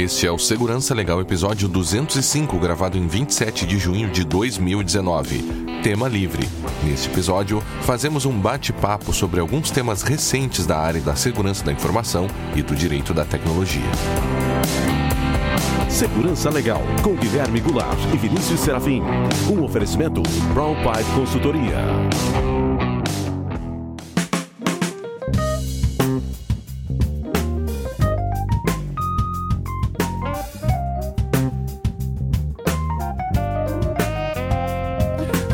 Este é o Segurança Legal, episódio 205, gravado em 27 de junho de 2019. Tema livre. Neste episódio, fazemos um bate-papo sobre alguns temas recentes da área da segurança da informação e do direito da tecnologia. Segurança Legal, com Guilherme Goulart e Vinícius Serafim. Um oferecimento Brown Pipe Consultoria.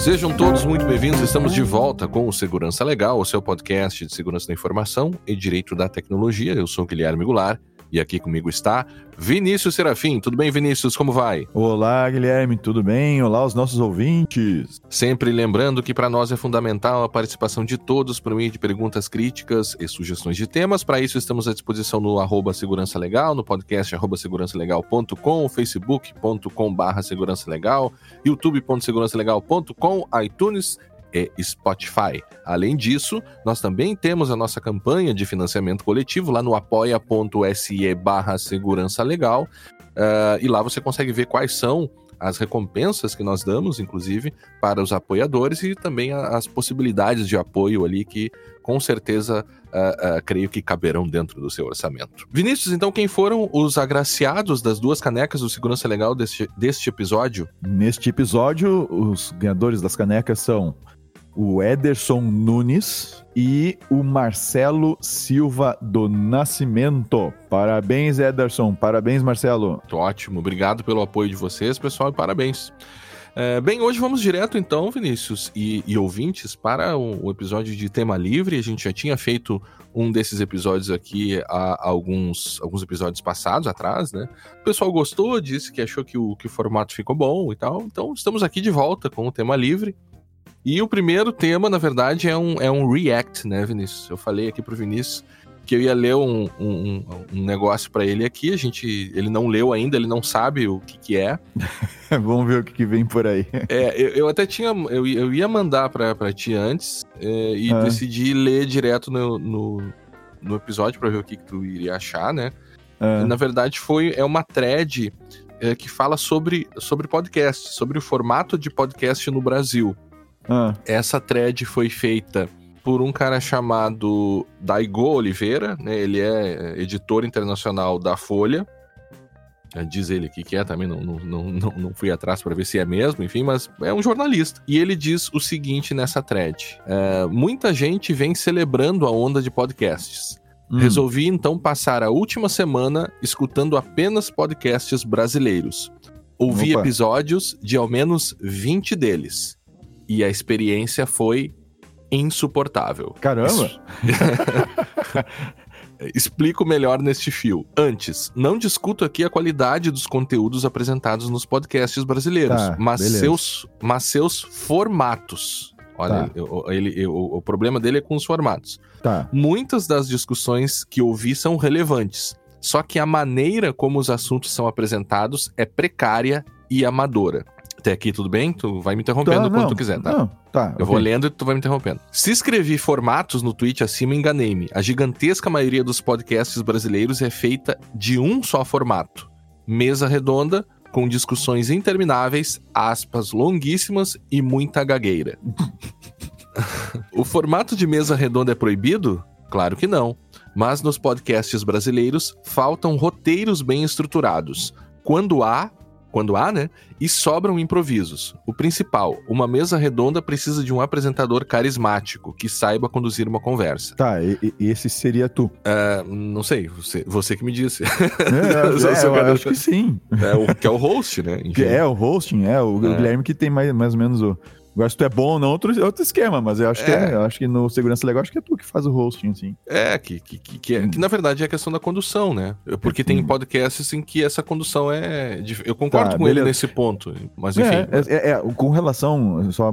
Sejam todos muito bem-vindos. Estamos de volta com o Segurança Legal, o seu podcast de segurança da informação e direito da tecnologia. Eu sou Guilherme Goulart e aqui comigo está Vinícius Serafim. Tudo bem, Vinícius? Como vai? Olá, Guilherme. Tudo bem? Olá, os nossos ouvintes. Sempre lembrando que para nós é fundamental a participação de todos por meio de perguntas críticas e sugestões de temas. Para isso, estamos à disposição no arroba Segurança Legal, no podcast arroba segurançalegal.com, facebook.com barra segurança legal, youtube.segurançalegal.com, iTunes e Spotify. Além disso, nós também temos a nossa campanha de financiamento coletivo lá no apoia.se barra segurança legal. Uh, e lá você consegue ver quais são as recompensas que nós damos, inclusive, para os apoiadores e também as possibilidades de apoio ali que com certeza uh, uh, creio que caberão dentro do seu orçamento. Vinícius, então, quem foram os agraciados das duas canecas do Segurança Legal deste, deste episódio? Neste episódio, os ganhadores das canecas são o Ederson Nunes e o Marcelo Silva do Nascimento. Parabéns, Ederson. Parabéns, Marcelo. Ótimo. Obrigado pelo apoio de vocês, pessoal, e parabéns. É, bem, hoje vamos direto então, Vinícius e, e ouvintes, para o, o, episódio de tema livre. A gente já tinha feito um desses episódios aqui há alguns, alguns episódios passados atrás, né? O pessoal gostou, disse que achou que o, que o formato ficou bom e tal. Então, estamos aqui de volta com o tema livre. E o primeiro tema, na verdade, é um, é um react, né, Vinícius? Eu falei aqui pro Vinícius que eu ia ler um, um, um negócio para ele aqui. A gente, ele não leu ainda, ele não sabe o que, que é. Vamos ver o que, que, vem por aí. É, eu, eu até tinha, eu, eu ia mandar para ti antes é, e ah. decidi ler direto no, no, no episódio para ver o que, que, tu iria achar, né? Ah. Na verdade, foi é uma thread é, que fala sobre, sobre podcast, sobre o formato de podcast no Brasil. Ah. Essa thread foi feita por um cara chamado Daigo Oliveira, né? Ele é editor internacional da Folha. É, diz ele aqui que é, também não, não, não, não fui atrás para ver se é mesmo, enfim, mas é um jornalista. E ele diz o seguinte nessa thread: é, muita gente vem celebrando a onda de podcasts. Hum. Resolvi então passar a última semana escutando apenas podcasts brasileiros. Ouvi Opa. episódios de ao menos 20 deles e a experiência foi insuportável. Caramba! Explico melhor neste fio. Antes, não discuto aqui a qualidade dos conteúdos apresentados nos podcasts brasileiros, tá, mas, seus, mas seus formatos. Olha, tá. ele, ele, o, o, problema dele é com os formatos. Tá. Muitas das discussões que ouvi são relevantes, só que a maneira como os assuntos são apresentados é precária e amadora. Até aqui tudo bem? Tu vai me interrompendo tá, quando não, tu quiser, tá? Não, tá. Eu okay. vou lendo e tu vai me interrompendo. Se escrevi formatos no tweet acima, enganei-me. A gigantesca maioria dos podcasts brasileiros é feita de um só formato. Mesa redonda, com discussões intermináveis, aspas longuíssimas e muita gagueira. o formato de mesa redonda é proibido? Claro que não. Mas nos podcasts brasileiros faltam roteiros bem estruturados. Quando há, quando há, né? E sobram improvisos. O principal, uma mesa redonda precisa de um apresentador carismático que saiba conduzir uma conversa. Tá, e, e esse seria tu? Uh, não sei, você, você que me disse. É, é, eu, eu acho que sim. É o, que é o host, né? Enfim. É, o hosting, é. O é. Guilherme que tem mais, mais ou menos o, Agora, se tu é bom ou não, outro, outro esquema, mas eu acho, é. que é, eu acho que no Segurança Legal, acho que é tu que faz o hosting, assim. É, que, que, que, que, é, que na verdade é a questão da condução, né? Porque tem podcasts em que essa condução é. Eu concordo tá, com beleza. ele nesse ponto, mas enfim. É, é, é, com relação, só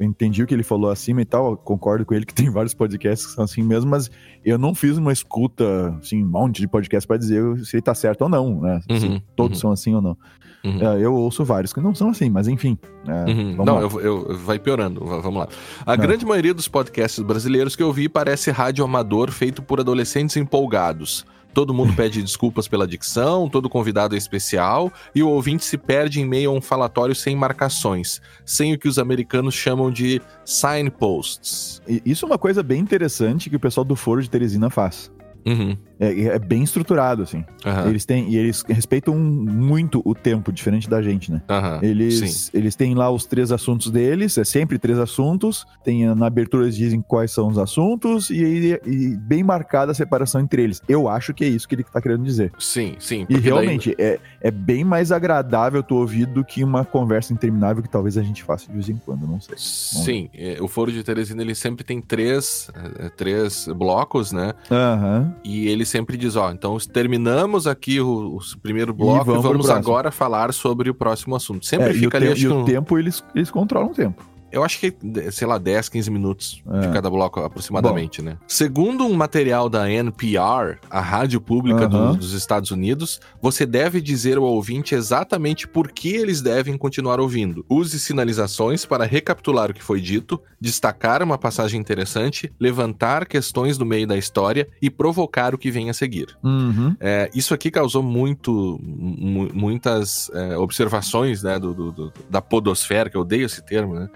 entendi o que ele falou acima e tal, concordo com ele que tem vários podcasts que são assim mesmo, mas eu não fiz uma escuta, assim, um monte de podcast para dizer se ele tá certo ou não, né? Uhum, se todos uhum. são assim ou não. Uhum. É, eu ouço vários que não são assim, mas enfim. É, uhum. Não, eu, eu, vai piorando, vamos lá. A não. grande maioria dos podcasts brasileiros que eu vi parece rádio amador feito por adolescentes empolgados. Todo mundo pede desculpas pela dicção, todo convidado é especial e o ouvinte se perde em meio a um falatório sem marcações, sem o que os americanos chamam de signposts. Isso é uma coisa bem interessante que o pessoal do Foro de Teresina faz. Uhum. É, é, bem estruturado, assim. Uhum. Eles têm, e eles respeitam muito o tempo, diferente da gente, né? Uhum. Eles, eles têm lá os três assuntos deles, é sempre três assuntos. Tem, na abertura eles dizem quais são os assuntos e, e, bem marcada a separação entre eles. Eu acho que é isso que ele tá querendo dizer. Sim, sim. E realmente daí... é, é bem mais agradável tu ouvir do que uma conversa interminável que talvez a gente faça de vez em quando, não sei. Sim, é, o Foro de Teresina ele sempre tem três, é, três blocos, né? Aham. E ele sempre diz, ó, então terminamos aqui o, o primeiro bloco e vamos, e vamos agora falar sobre o próximo assunto. Sempre é, fica ali, acho E o tempo, eles, eles controlam o tempo. Eu acho que, sei lá, 10, 15 minutos é. de cada bloco aproximadamente, Bom. né? Segundo um material da NPR, a rádio pública do, dos Estados Unidos, você deve dizer ao ouvinte exatamente por que eles devem continuar ouvindo. Use sinalizações para recapitular o que foi dito, destacar uma passagem interessante, levantar questões do meio da história e provocar o que vem a seguir. Uhum. É, isso aqui causou muito, muitas é, observações né, do, do, do, da podosfera, que eu odeio esse termo, né?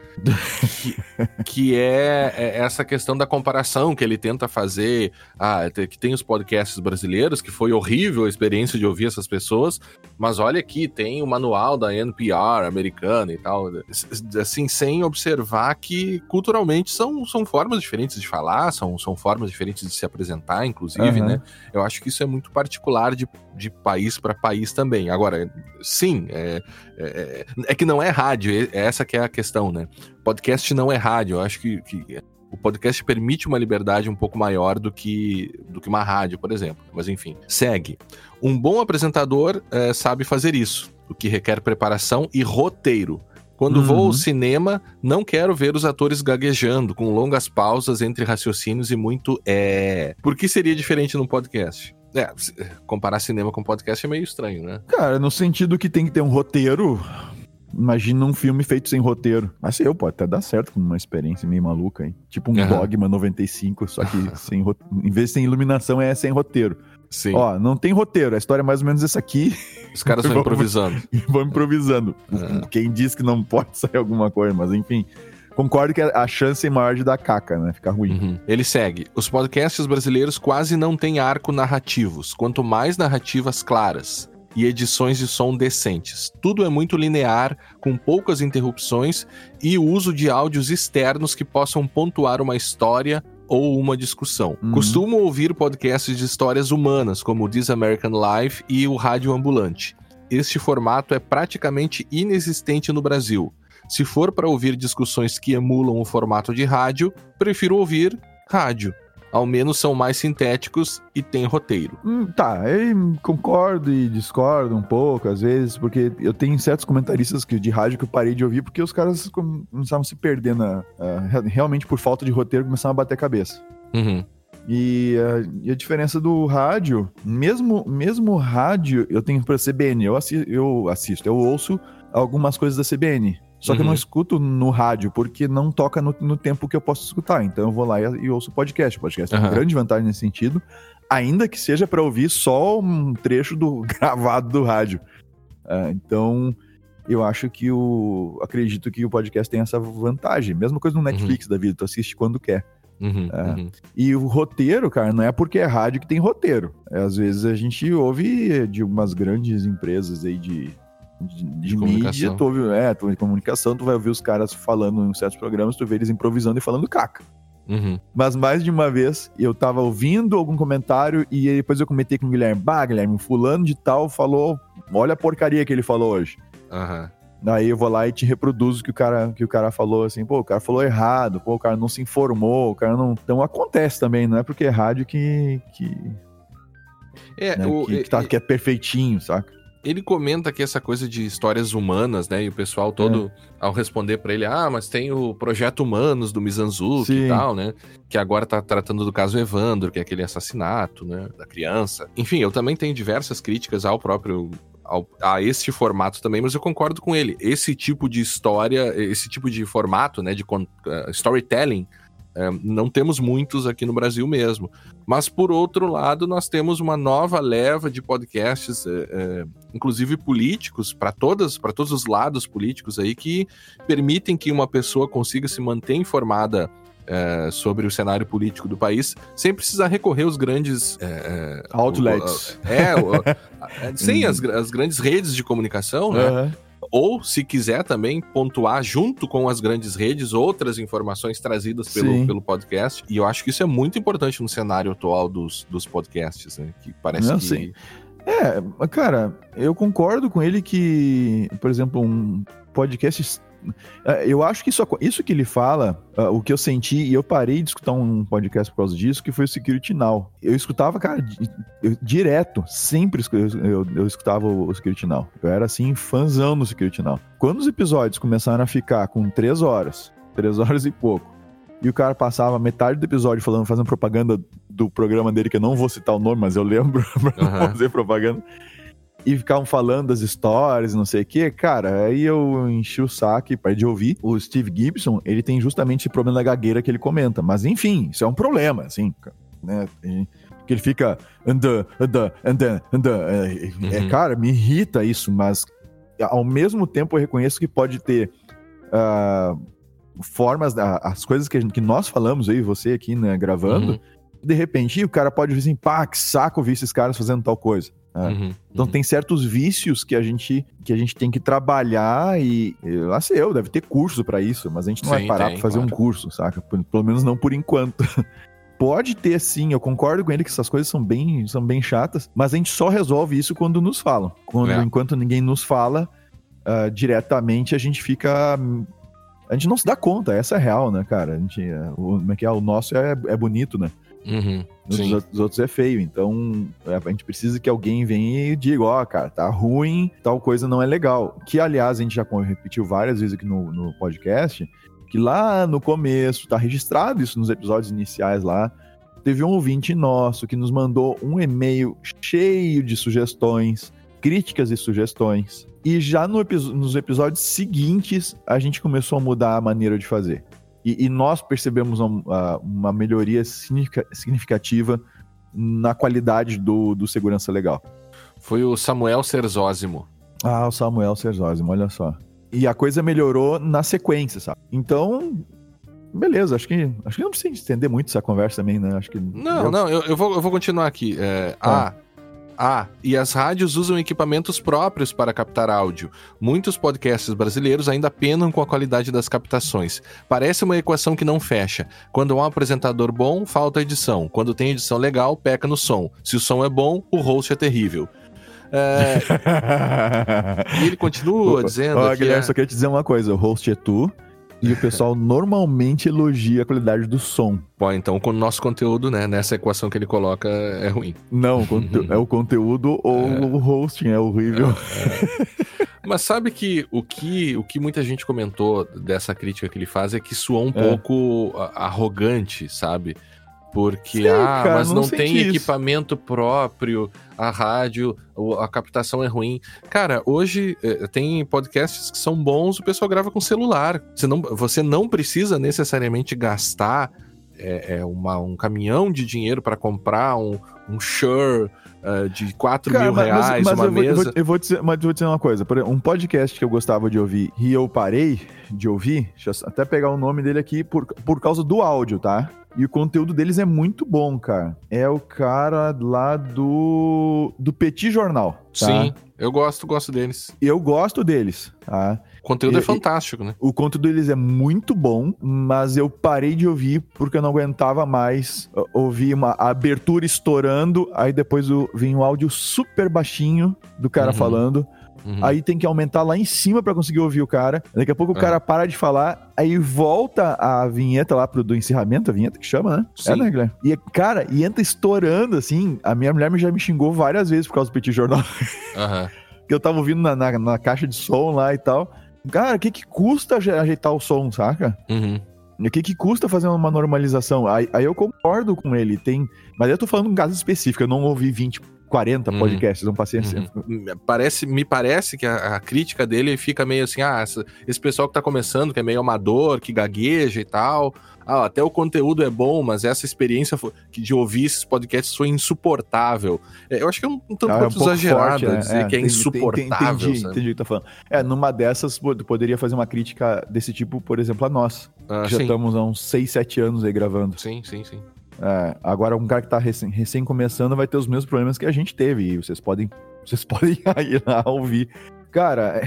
Que, que é, é, essa questão da comparação que ele tenta fazer. Ah, que tem os podcasts brasileiros, que foi horrível a experiência de ouvir essas pessoas, mas olha aqui, tem o manual da NPR americana e tal. Assim, sem observar que culturalmente são, são formas diferentes de falar, são, são formas diferentes de se apresentar, inclusive, uhum. né? Eu acho que isso é muito particular de, de país para país também. Agora, sim, é, é, é, que não é rádio, é, essa que é a questão, né? podcast não é rádio. Eu acho que, que, o podcast permite uma liberdade um pouco maior do que, do que uma rádio, por exemplo. Mas enfim, segue. Um bom apresentador é, sabe fazer isso, o que requer preparação e roteiro. Quando uhum. vou ao cinema, não quero ver os atores gaguejando, com longas pausas entre raciocínios e muito é. Por que seria diferente no podcast? É, comparar cinema com podcast é meio estranho, né? Cara, no sentido que tem que ter um roteiro, Imagina um filme feito sem roteiro. Mas eu, pode até dar certo com uma experiência meio maluca, hein? Tipo um uhum. Dogma 95, só que sem em vez de sem iluminação é sem roteiro. Sim. Ó, não tem roteiro, a história é mais ou menos essa aqui. Os caras vão improvisando. vão improvisando. Uhum. Quem diz que não pode sair alguma coisa, mas enfim. Concordo que a chance é maior de dar caca, né? Ficar ruim. Uhum. Ele segue. Os podcasts brasileiros quase não têm arco narrativos, quanto mais narrativas claras e edições de som decentes. Tudo é muito linear, com poucas interrupções e o uso de áudios externos que possam pontuar uma história ou uma discussão. Uhum. Costumo ouvir podcasts de histórias humanas, como o This American Life e o Rádio Ambulante. Este formato é praticamente inexistente no Brasil. Se for para ouvir discussões que emulam o formato de rádio, prefiro ouvir rádio ao menos são mais sintéticos e têm roteiro. Hum, tá, eu concordo e discordo um pouco, às vezes, porque eu tenho certos comentaristas que, de rádio que eu parei de ouvir porque os caras começavam a se perder na, uh, realmente por falta de roteiro, começavam a bater a cabeça. Uhum. E, uh, e, a diferença do rádio, mesmo mesmo rádio, eu tenho para CBN, eu assisto, eu assisto, eu ouço algumas coisas da CBN. Só que eu não uhum. escuto no rádio, porque não toca no, no, tempo que eu posso escutar. Então eu vou lá e, e ouço podcast. O podcast uhum. tem uma grande vantagem nesse sentido, ainda que seja para ouvir só um trecho do gravado do rádio. Uh, então, eu acho que o. Acredito que o podcast tem essa vantagem. Mesma coisa no uhum. Netflix uhum. da vida, tu assiste quando quer. Uhum, é. uhum. E o roteiro, cara, não é porque é rádio que tem roteiro. É, às vezes a gente ouve de umas grandes empresas aí de de, de, de mídia, tu ouve, é, tu, de comunicação, tu vai ouvir os caras falando em certos programas, tu vê eles improvisando e falando caca. Uhum. Mas mais de uma vez eu tava ouvindo algum comentário e depois eu comentei com o Guilherme, bah, Guilherme, fulano de tal falou, olha a porcaria que ele falou hoje. Uhum. Daí eu vou lá e te reproduzo que o cara que o cara falou assim, pô, o cara falou errado, pô, o cara não se informou, o cara não. Então acontece também, não é porque é rádio que. que é, né, o, que, que, tá, que é perfeitinho, saca? Ele comenta que essa coisa de histórias humanas, né? E o pessoal todo, é. ao responder para ele, ah, mas tem o Projeto Humanos do Mizanzuki e tal, né? Que agora tá tratando do caso Evandro, que é aquele assassinato, né? Da criança. Enfim, eu também tenho diversas críticas ao próprio ao, a este formato também, mas eu concordo com ele. Esse tipo de história, esse tipo de formato, né, de uh, storytelling, É, não temos muitos aqui no Brasil mesmo. Mas, por outro lado, nós temos uma nova leva de podcasts, é, é, inclusive políticos, para todas, para todos os lados políticos aí, que permitem que uma pessoa consiga se manter informada é, sobre o cenário político do país, sem precisar recorrer aos grandes é, outlets. O, é, o, sem as, as, grandes redes de comunicação, né? Uhum. Ou, se quiser também, pontuar junto com as grandes redes outras informações trazidas pelo, pelo podcast. E eu acho que isso é muito importante no cenário atual dos, dos podcasts, né? Que parece Não, que. Sim. É, cara, eu concordo com ele que, por exemplo, um podcast eu acho que isso, isso que ele fala, uh, o que eu senti, e eu parei de escutar um podcast por causa disso, que foi o Security Now. Eu escutava, cara, eu, direto, sempre eu, eu, eu, escutava o, Security Now. Eu era, assim, fãzão do Security Now. Quando os episódios começaram a ficar com três horas, três horas e pouco, e o cara passava metade do episódio falando, fazendo propaganda do programa dele, que eu não vou citar o nome, mas eu lembro pra uhum. não fazer propaganda e ficavam falando das histórias, não sei o que, cara, aí eu enchi o saco e parei de ouvir. O Steve Gibson, ele tem justamente esse problema da gagueira que ele comenta. Mas enfim, isso é um problema, assim, né? Que ele fica anda. É, uhum. é, cara, me irrita isso, mas ao mesmo tempo eu reconheço que pode ter uh, formas, as coisas que, gente, que nós falamos aí, você aqui, né, gravando, uhum. de repente o cara pode dizer assim, pá, que saco ouvir esses caras fazendo tal coisa. Né? Uhum, então uhum. tem certos vícios que a gente que a gente tem que trabalhar e lá sei eu, deve ter curso para isso, mas a gente não sim, vai parar para fazer claro. um curso, saca? Pelo menos não por enquanto. Pode ter sim, eu concordo com ele que essas coisas são bem, são bem chatas, mas a gente só resolve isso quando nos falam. Quando, é. Enquanto ninguém nos fala uh, diretamente, a gente fica. A gente não se dá conta, essa é real, né, cara? A gente, uh, o, como é que é? O nosso é, é bonito, né? Uhum, os, outros é feio. Então, é, a gente precisa que alguém venha e diga: Ó, oh, cara, tá ruim, tal coisa não é legal. Que, aliás, a gente já repetiu várias vezes aqui no, no podcast, que lá no começo, tá registrado isso nos episódios iniciais lá. Teve um ouvinte nosso que nos mandou um e-mail cheio de sugestões, críticas e sugestões. E já no, nos episódios seguintes, a gente começou a mudar a maneira de fazer. E, e nós percebemos uma, uma melhoria significativa na qualidade do, do segurança legal. Foi o Samuel Serzósimo. Ah, o Samuel Serzósimo, olha só. E a coisa melhorou na sequência, sabe? Então, beleza, acho que acho que não precisa estender muito essa conversa também, né? Acho que Não, eu... não, eu, eu, vou, eu vou continuar aqui. É, ah. ah ah, e as rádios usam equipamentos próprios para captar áudio. Muitos podcasts brasileiros ainda penam com a qualidade das captações. Parece uma equação que não fecha. Quando há um apresentador bom, falta edição. Quando tem edição legal, peca no som. Se o som é bom, o host é terrível. É... e ele continua dizendo. Ó, Guilherme, é... só queria te dizer uma coisa: o host é tu. E o pessoal normalmente elogia a qualidade do som. Bom, então o nosso conteúdo, né, nessa equação que ele coloca, é ruim. Não, é o conteúdo ou é. o hosting é horrível. É, é. Mas sabe que o, que o que muita gente comentou dessa crítica que ele faz é que soou um é. pouco arrogante, sabe? Porque, Sim, ah, cara, mas não, não tem isso. equipamento próprio, a rádio, a captação é ruim. Cara, hoje eh, tem podcasts que são bons, o pessoal grava com celular. Você não, você não precisa necessariamente gastar é, uma, um caminhão de dinheiro para comprar um, um Shure uh, de 4 Cara, mil mas, reais, mas, uma eu mesa. Vou, eu vou, dizer, mas vou dizer uma coisa. Um podcast que eu gostava de ouvir e eu parei de ouvir, deixa eu até pegar o nome dele aqui, por, por causa do áudio, tá? E o conteúdo deles é muito bom, cara. É o cara lá do, do Petit Jornal. Tá? Sim, eu gosto, gosto deles. Eu gosto deles, tá? O conteúdo é fantástico, né? O conteúdo deles é muito bom, mas eu parei de ouvir porque eu não aguentava mais ouvir uma abertura estourando, aí depois vinha um áudio super baixinho do cara uhum. falando. Uhum. Aí tem que aumentar lá em cima para conseguir ouvir o cara. Daqui a pouco o é. cara para de falar, aí volta a vinheta lá pro do encerramento, a vinheta que chama, né? Sim. É, né, Guilherme? E, cara, e entra estourando, assim. A minha mulher já me xingou várias vezes por causa do Petit Jornal. Uhum. que eu tava ouvindo na, na, na, caixa de som lá e tal. Cara, o que que custa ajeitar o som, saca? Uhum. O que, que custa fazer uma normalização? Aí, aí, eu concordo com ele, tem. Mas eu tô falando um caso específico, eu não ouvi 20 40 uhum. podcasts, não passei assim. Uhum. Parece, me parece que a, a, crítica dele fica meio assim: ah, essa, esse pessoal que tá começando, que é meio amador, que gagueja e tal, ah, até o conteúdo é bom, mas essa experiência foi, de ouvir esses podcasts foi insuportável. É, eu acho que é um, um tanto ah, é um exagerado forte, né? dizer é, que é insuportável. Entendi, entendi o que tá falando. É, numa dessas, poderia fazer uma crítica desse tipo, por exemplo, a nós. Ah, já sim. estamos há uns 6, 7 anos aí gravando. Sim, sim, sim. É, agora, um cara que tá recém, recém, começando vai ter os mesmos problemas que a gente teve. E vocês podem, vocês podem ir lá ouvir. Cara,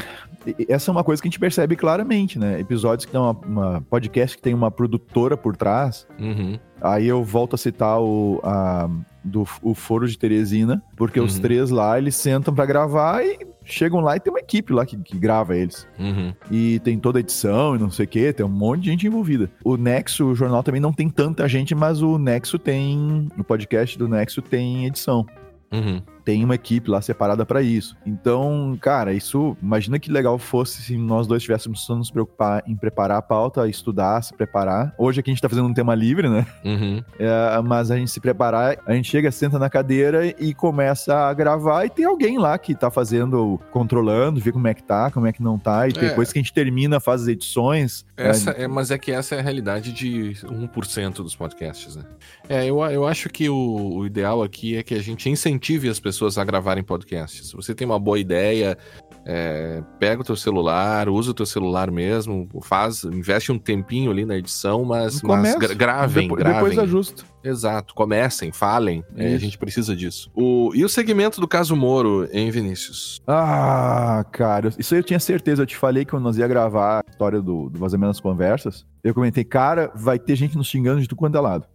é, essa é uma coisa que a gente percebe claramente, né? Episódios que tem uma, uma podcast que tem uma produtora por trás. Uhum. Aí eu volto a citar o, a, do, o Foro de Teresina, porque uhum. os três lá, eles sentam para gravar e chegam lá e tem uma equipe lá que, que grava eles. Uhum. E tem toda a edição e não sei o que, tem um monte de gente envolvida. O Nexo, o jornal também não tem tanta gente, mas o Nexo tem. O podcast do Nexo tem edição. Uhum tem uma equipe lá separada para isso. Então, cara, isso, imagina que legal fosse se nós dois tivéssemos só nos preocupar em preparar a pauta, estudar, se preparar. Hoje aqui a gente tá fazendo um tema livre, né? Uhum. É, mas a gente se preparar, a gente chega, senta na cadeira e começa a gravar e tem alguém lá que tá fazendo, controlando, vê como é que tá, como é que não tá, e é. depois que a gente termina, faz as edições. Essa, é... é, mas é que essa é a realidade de 1% dos podcasts, né? É, eu, eu acho que o, o ideal aqui é que a gente incentive as pessoas pessoas a gravarem podcasts. Se você tem uma boa ideia, é, pega o teu celular, usa o teu celular mesmo, faz, investe um tempinho ali na edição, mas, mas gravem, depois, gravem. Depois ajusta. Exato, comecem, falem, é, a gente precisa disso. O, e o segmento do caso Moro, hein, Vinícius? Ah, cara, isso eu tinha certeza, eu te falei que quando nós ia gravar a história do, do vazamento das conversas, eu comentei, cara, vai ter gente nos xingando de tudo quanto é lado.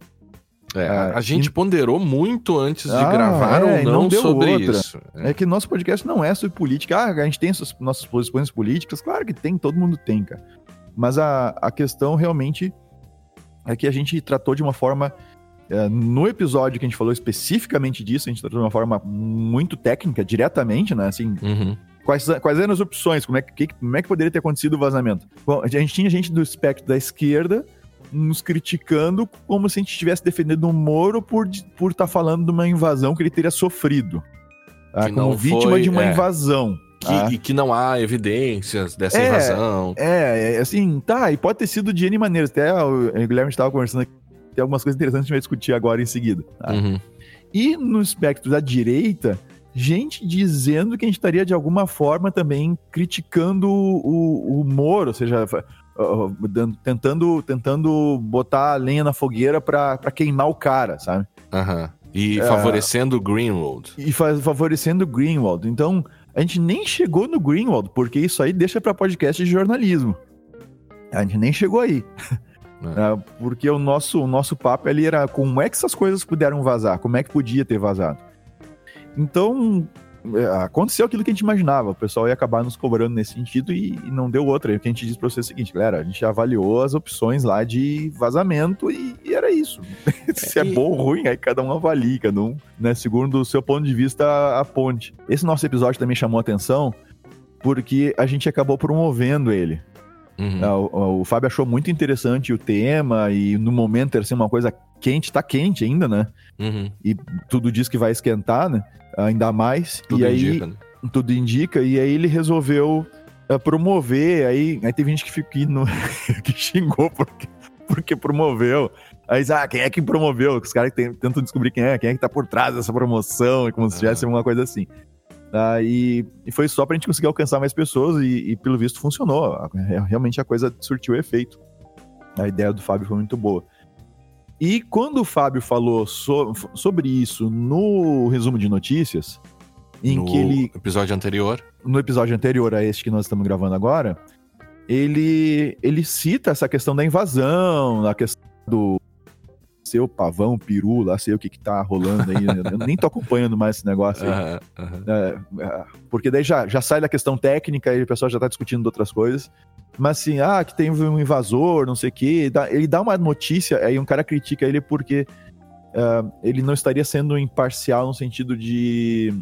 É, a, a gente e... ponderou muito antes de ah, gravar é, ou não, não sobre outra. isso. É. é. que nosso podcast não é sobre política. Ah, a gente tem suas, nossas posições políticas. Claro que tem, todo mundo tem, cara. Mas a, a questão realmente é que a gente tratou de uma forma. É, no episódio que a gente falou especificamente disso, a gente tratou de uma forma muito técnica, diretamente, né? Assim, uhum. quais, quais eram as opções? Como é, que, como é que poderia ter acontecido o vazamento? Bom, a gente tinha gente do espectro da esquerda nos criticando como se a gente estivesse defendendo o Moro por estar por tá falando de uma invasão que ele teria sofrido. Ah, como vítima foi, de uma é, invasão. Que, ah. E que não há evidências dessa é, invasão. É, é, assim, tá, e pode ter sido de N maneiras. Até o Guilherme estava conversando aqui, tem algumas coisas interessantes que a gente vai discutir agora em seguida. Tá? Uhum. E no espectro da direita, gente dizendo que a gente estaria de alguma forma também criticando o, o Moro, ou seja, tentando, tentando botar a lenha na fogueira pra queimar o cara, sabe? Aham. E é, favorecendo o Greenwald. E favorecendo o Greenwald. Então, a gente nem chegou no Greenwald, porque isso aí deixa para podcast de jornalismo. A gente nem chegou aí. É. É, porque o nosso, o nosso papo ali era como é que essas coisas puderam vazar, como é que podia ter vazado. Então, é, aconteceu aquilo que a gente imaginava. O pessoal ia acabar nos cobrando nesse sentido e, e não deu outra. E o que a gente disse para você é o seguinte, galera, a gente avaliou as opções lá de vazamento e, e era isso. Se é, é bom ou ruim, aí cada um avalia, cada um, né, segundo o seu ponto de vista, a, ponte. Esse nosso episódio também chamou atenção porque a gente acabou promovendo ele. Uhum. Ah, o, o, o, Fábio achou muito interessante o tema e no momento era assim, uma coisa quente, tá quente ainda, né? Uhum. E tudo diz que vai esquentar, né? Ainda mais. Tudo e aí, indica, né? Tudo indica. E aí ele resolveu uh, promover. Aí, aí teve gente que, ficou, no, que xingou porque, porque promoveu. Aí, ah, quem é que promoveu? Os caras tentam descobrir quem é, quem é que tá por trás dessa promoção, como se tivesse alguma coisa assim. Ah, e, e, foi só pra gente conseguir alcançar mais pessoas e, e, pelo visto funcionou. Realmente a coisa surtiu efeito. A ideia do Fábio foi muito boa. E quando o Fábio falou so, sobre isso no resumo de notícias, em no que ele. episódio anterior. No episódio anterior a este que nós estamos gravando agora, ele, ele cita essa questão da invasão, a questão do seu pavão, peru, lá sei o que que tá rolando aí. eu nem tô acompanhando mais esse negócio aí. É, é, porque daí já, já sai da questão técnica e o pessoal já tá discutindo outras coisas. Mas assim, ah, que tem um invasor, não sei o quê. Ele dá uma notícia, aí um cara critica ele porque uh, ele não estaria sendo imparcial no sentido de.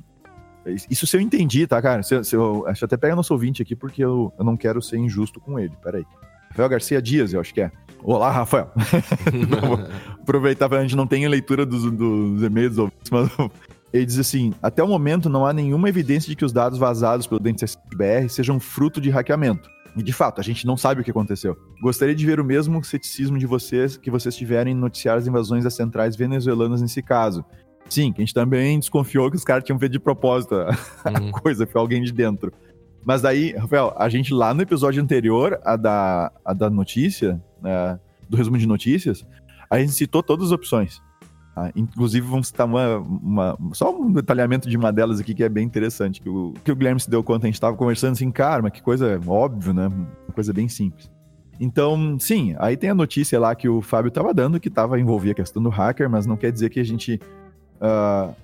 Isso se eu entendi, tá, cara? Se, se eu, acho até pega nosso ouvinte aqui porque eu, eu não quero ser injusto com ele. Peraí. Rafael Garcia Dias, eu acho que é. Olá, Rafael. aproveitar para a gente não tem a leitura dos, dos e-mails, mas ele diz assim: até o momento não há nenhuma evidência de que os dados vazados pelo DNCBR sejam fruto de hackeamento. E de fato, a gente não sabe o que aconteceu. Gostaria de ver o mesmo ceticismo de vocês que vocês tiverem em noticiar as invasões das centrais venezuelanas nesse caso. Sim, que a gente também desconfiou que os caras tinham feito de propósito a uhum. coisa, foi alguém de dentro. Mas daí, Rafael, a gente lá no episódio anterior, a da, a da notícia, né, do resumo de notícias, a gente citou todas as opções. Tá? inclusive, vamos citar uma, uma, só um detalhamento de uma delas aqui que é bem interessante, que o, que o Guilherme se deu conta, a gente estava conversando assim, cara, mas que coisa óbvio, né? Uma coisa bem simples. Então, sim, aí tem a notícia lá que o Fábio estava dando, que estava envolvida a questão do hacker, mas não quer dizer que a gente uh,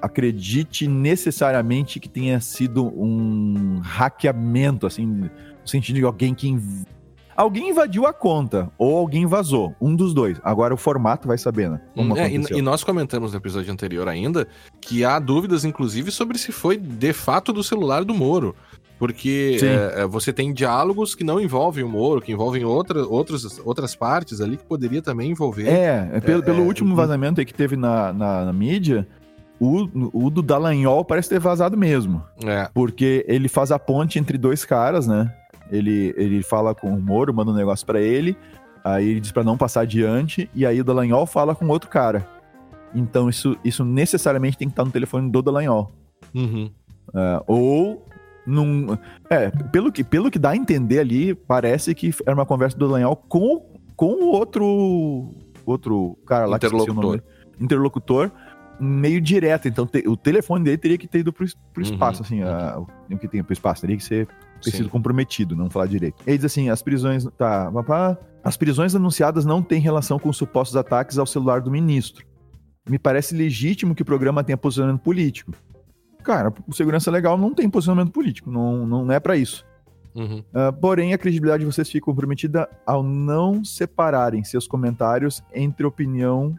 acredite necessariamente que tenha sido um hackeamento, assim, no sentido de alguém que Alguém invadiu a conta ou alguém vazou. Um dos dois. Agora o formato vai saber, né? Hum, é, e, e, nós comentamos no episódio anterior ainda que há dúvidas, inclusive, sobre se foi de fato do celular do Moro. Porque é, é, você tem diálogos que não envolvem o Moro, que envolvem outra, outras, outras partes ali que poderia também envolver. É, é pelo, pelo é, último vazamento aí que teve na, na, na mídia, o, o, do Dallagnol parece ter vazado mesmo. É. Porque ele faz a ponte entre dois caras, né? Ele, ele fala com o Moro, manda um negócio para ele, aí ele diz para não passar adiante, e aí o Dallagnol fala com outro cara. Então isso, isso necessariamente tem que estar no telefone do Dallagnol. Uhum. Uh, ou num. É, pelo que, pelo que dá a entender ali, parece que era uma conversa do Dallagnol com, com o outro. Outro cara lá Interlocutor. que Interlocutor meio direto. Então te, o telefone dele teria que ter ido pro, pro uhum, espaço, assim, uhum. a, o que tem pro espaço, teria que ser ter Sim. sido comprometido, não falar direito. Ele diz assim: as prisões. Tá, papá, as prisões anunciadas não têm relação com supostos ataques ao celular do ministro. Me parece legítimo que o programa tenha posicionamento político. Cara, o segurança legal não tem posicionamento político, não, não é para isso. Uhum. Uh, porém, a credibilidade de vocês fica comprometida ao não separarem seus comentários entre opinião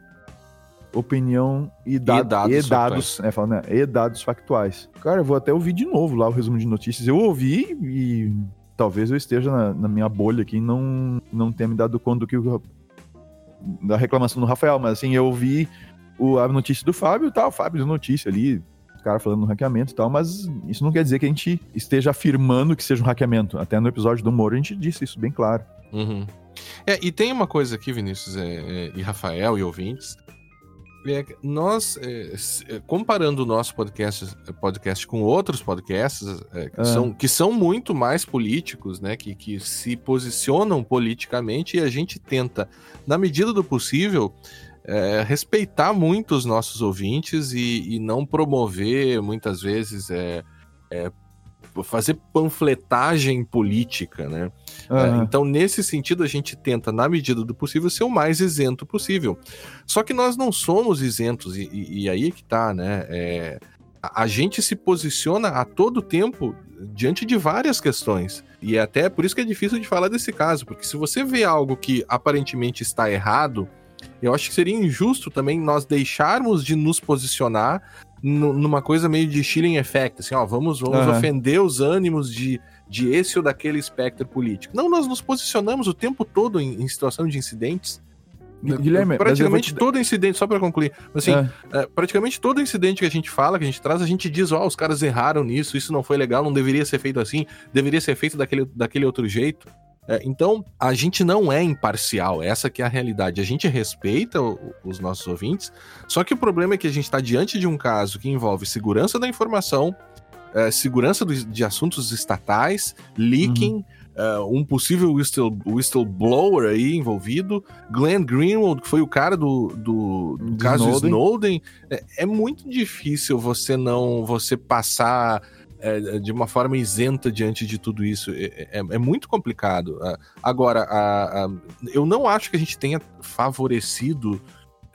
opinião e, da, e dados, e dados, é, falando, né, e dados factuais. Cara, eu vou até ouvir de novo lá o resumo de notícias. Eu ouvi e talvez eu esteja na, na minha bolha aqui e não, não tenha me dado conta do que o, da reclamação do Rafael, mas assim, eu ouvi o, a notícia do Fábio e tal, o Fábio de notícia ali, o cara falando no hackeamento e tal, mas isso não quer dizer que a gente esteja afirmando que seja um hackeamento. Até no episódio do Moro a gente disse isso bem claro. Uhum. É, e tem uma coisa aqui, Vinícius é, é, e Rafael e ouvintes, é, nós, é, é, comparando o nosso podcast, podcast com outros podcasts é, que, ah. são, que são muito mais políticos, né, que, que se posicionam politicamente, e a gente tenta, na medida do possível, é, respeitar muito os nossos ouvintes e, e não promover, muitas vezes, é, fazer panfletagem política, né? Uhum. É, então, nesse sentido, a gente tenta, na medida do possível, ser o mais isento possível. Só que nós não somos isentos, e, e, aí que tá, né? É, a, a gente se posiciona a todo tempo diante de várias questões. E é até por isso que é difícil de falar desse caso, porque se você vê algo que aparentemente está errado, eu acho que seria injusto também nós deixarmos de nos posicionar numa coisa meio de chilling effect, assim, ó, vamos, vamos uhum. ofender os ânimos de, de esse ou daquele espectro político. Não, nós nos posicionamos o tempo todo em, em situação de incidentes. Guilherme, praticamente te... todo incidente, só para concluir, assim, é. É, praticamente todo incidente que a gente fala, que a gente traz, a gente diz, ó, oh, os caras erraram nisso, isso não foi legal, não deveria ser feito assim, deveria ser feito daquele, daquele outro jeito. É, então, a gente não é imparcial, essa que é a realidade. A gente respeita o, os nossos ouvintes, só que o problema é que a gente está diante de um caso que envolve segurança da informação, é, segurança do, de assuntos estatais, leaking, uhum. É, um possível whistle, whistleblower aí envolvido, Glenn Greenwald, que foi o cara do, do, do caso Snowden. Snowden. É, é muito difícil você não você passar é, de uma forma isenta diante de tudo isso. É, é, é muito complicado. Ah, agora, a, a, eu não acho que a gente tenha favorecido.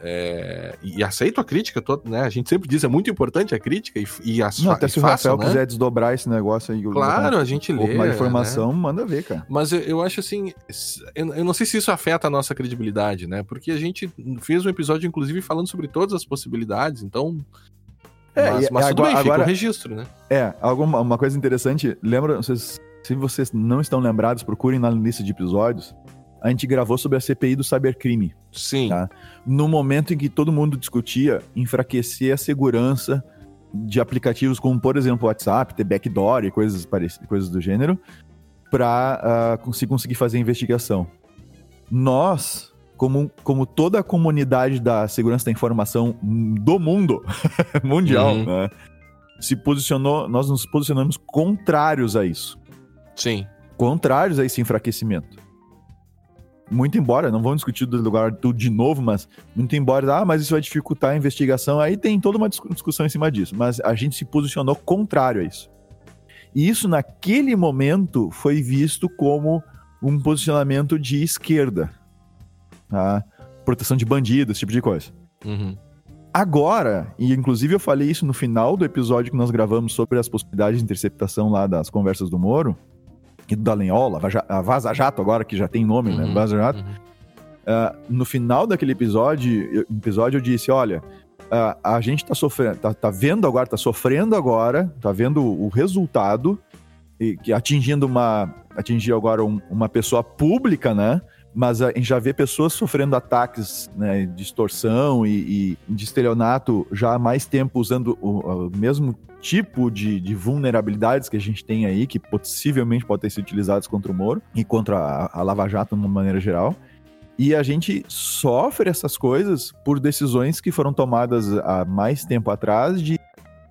É, e aceito a crítica, toda, né? A gente sempre diz é muito importante a crítica e, e as Não, até se o Rafael né? quiser desdobrar esse negócio aí. Claro, a gente lê. Uma informação, né? manda ver, cara. Mas eu, eu acho assim, eu, eu, não sei se isso afeta a nossa credibilidade, né? Porque a gente fez um episódio, inclusive, falando sobre todas as possibilidades, então é, mas, mas tudo agora, bem, fica agora, o registro, né? É, alguma, uma coisa interessante, lembra, vocês, se vocês não estão lembrados, procurem na lista de episódios, a gente gravou sobre a CPI do cybercrime. Sim. Tá? No momento em que todo mundo discutia enfraquecer a segurança de aplicativos como, por exemplo, o WhatsApp, ter backdoor e coisas, parecidas, coisas do gênero, para uh, ah, conseguir fazer a investigação. Nós, como, como toda a comunidade da segurança da informação do mundo mundial, uhum. né, se posicionou, nós nos posicionamos contrários a isso. Sim. Contrários a esse enfraquecimento. Muito embora, não vamos discutir do lugar tudo de novo, mas muito embora, ah, mas isso vai dificultar a investigação, aí tem toda uma discussão em cima disso, mas a gente se posicionou contrário a isso. E isso, naquele momento, foi visto como um posicionamento de esquerda. Tá? Proteção de bandidos, esse tipo de coisa. Uhum. Agora, e inclusive eu falei isso no final do episódio que nós gravamos sobre as possibilidades de interceptação lá das conversas do Moro, e do Dallagnol, a Vaza Jato agora, que já tem nome, né? uhum, né? Vaza Jato. Uhum. Uh, no final daquele episódio, episódio eu disse, olha, uh, a gente tá sofrendo, tá, tá, vendo agora, tá sofrendo agora, tá vendo o resultado, e, que atingindo uma, atingiu agora um, uma pessoa pública, né? Mas a gente já vê pessoas sofrendo ataques né, de extorsão e, e de estelionato já há mais tempo usando o, o mesmo tipo de, de, vulnerabilidades que a gente tem aí, que possivelmente podem ser utilizados contra o Moro e contra a, a Lava Jato de uma maneira geral. E a gente sofre essas coisas por decisões que foram tomadas há mais tempo atrás de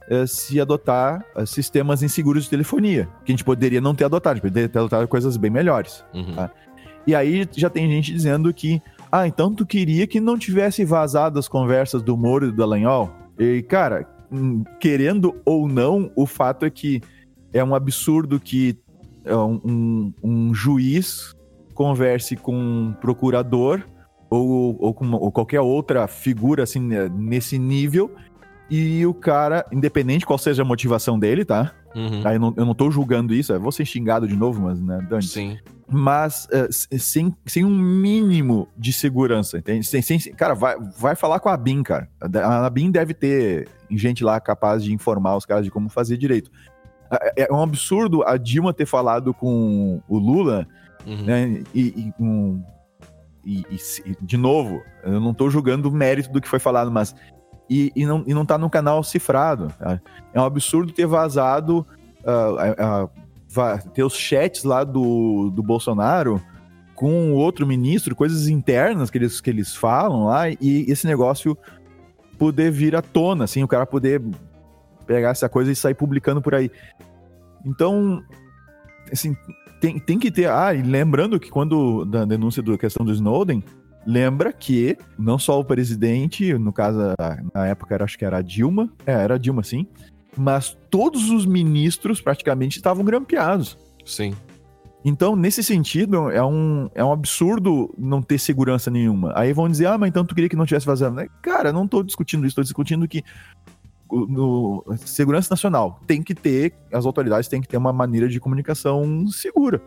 eh, se adotar eh, sistemas inseguros de telefonia, que a gente poderia não ter adotado, a gente poderia ter adotado coisas bem melhores. Uhum. Tá? E aí já tem gente dizendo que, ah, então tu queria que não tivesse vazado as conversas do Moro e do Dallagnol? E, cara, hum, querendo ou não, o fato é que é um absurdo que é um, um, juiz converse com um procurador ou, ou com ou qualquer outra figura assim né, nesse nível e o cara, independente qual seja a motivação dele, tá? Uhum. Tá, eu, não, eu não tô julgando isso, eu vou ser xingado de novo, mas, né, Dani? Sim. Mas uh, sem, sem um mínimo de segurança, entende? Sem, sem, cara, vai, vai falar com a BIM, cara. A BIM deve ter gente lá capaz de informar os caras de como fazer direito. É, um absurdo a Dilma ter falado com o Lula Uhum. Né? E, e, um, e, e, de novo, eu não estou julgando o mérito do que foi falado, mas. E, e, não, e não tá no canal cifrado. Tá? É um absurdo ter vazado. Uh, uh, ter os chats lá do, do Bolsonaro com outro ministro, coisas internas que eles, que eles falam lá, e esse negócio poder vir à tona, assim, o cara poder pegar essa coisa e sair publicando por aí. Então, assim, tem, tem que ter. Ah, e lembrando que quando da denúncia da questão do Snowden, lembra que não só o presidente, no caso, na época era, acho que era a Dilma, é, era a Dilma sim, mas todos os ministros praticamente estavam grampeados. Sim. Então, nesse sentido, é um, é um absurdo não ter segurança nenhuma. Aí vão dizer, ah, mas então tu queria que não tivesse vazando. Cara, não tô discutindo isso, tô discutindo que no segurança nacional tem que ter, as autoridades têm que ter uma maneira de comunicação segura.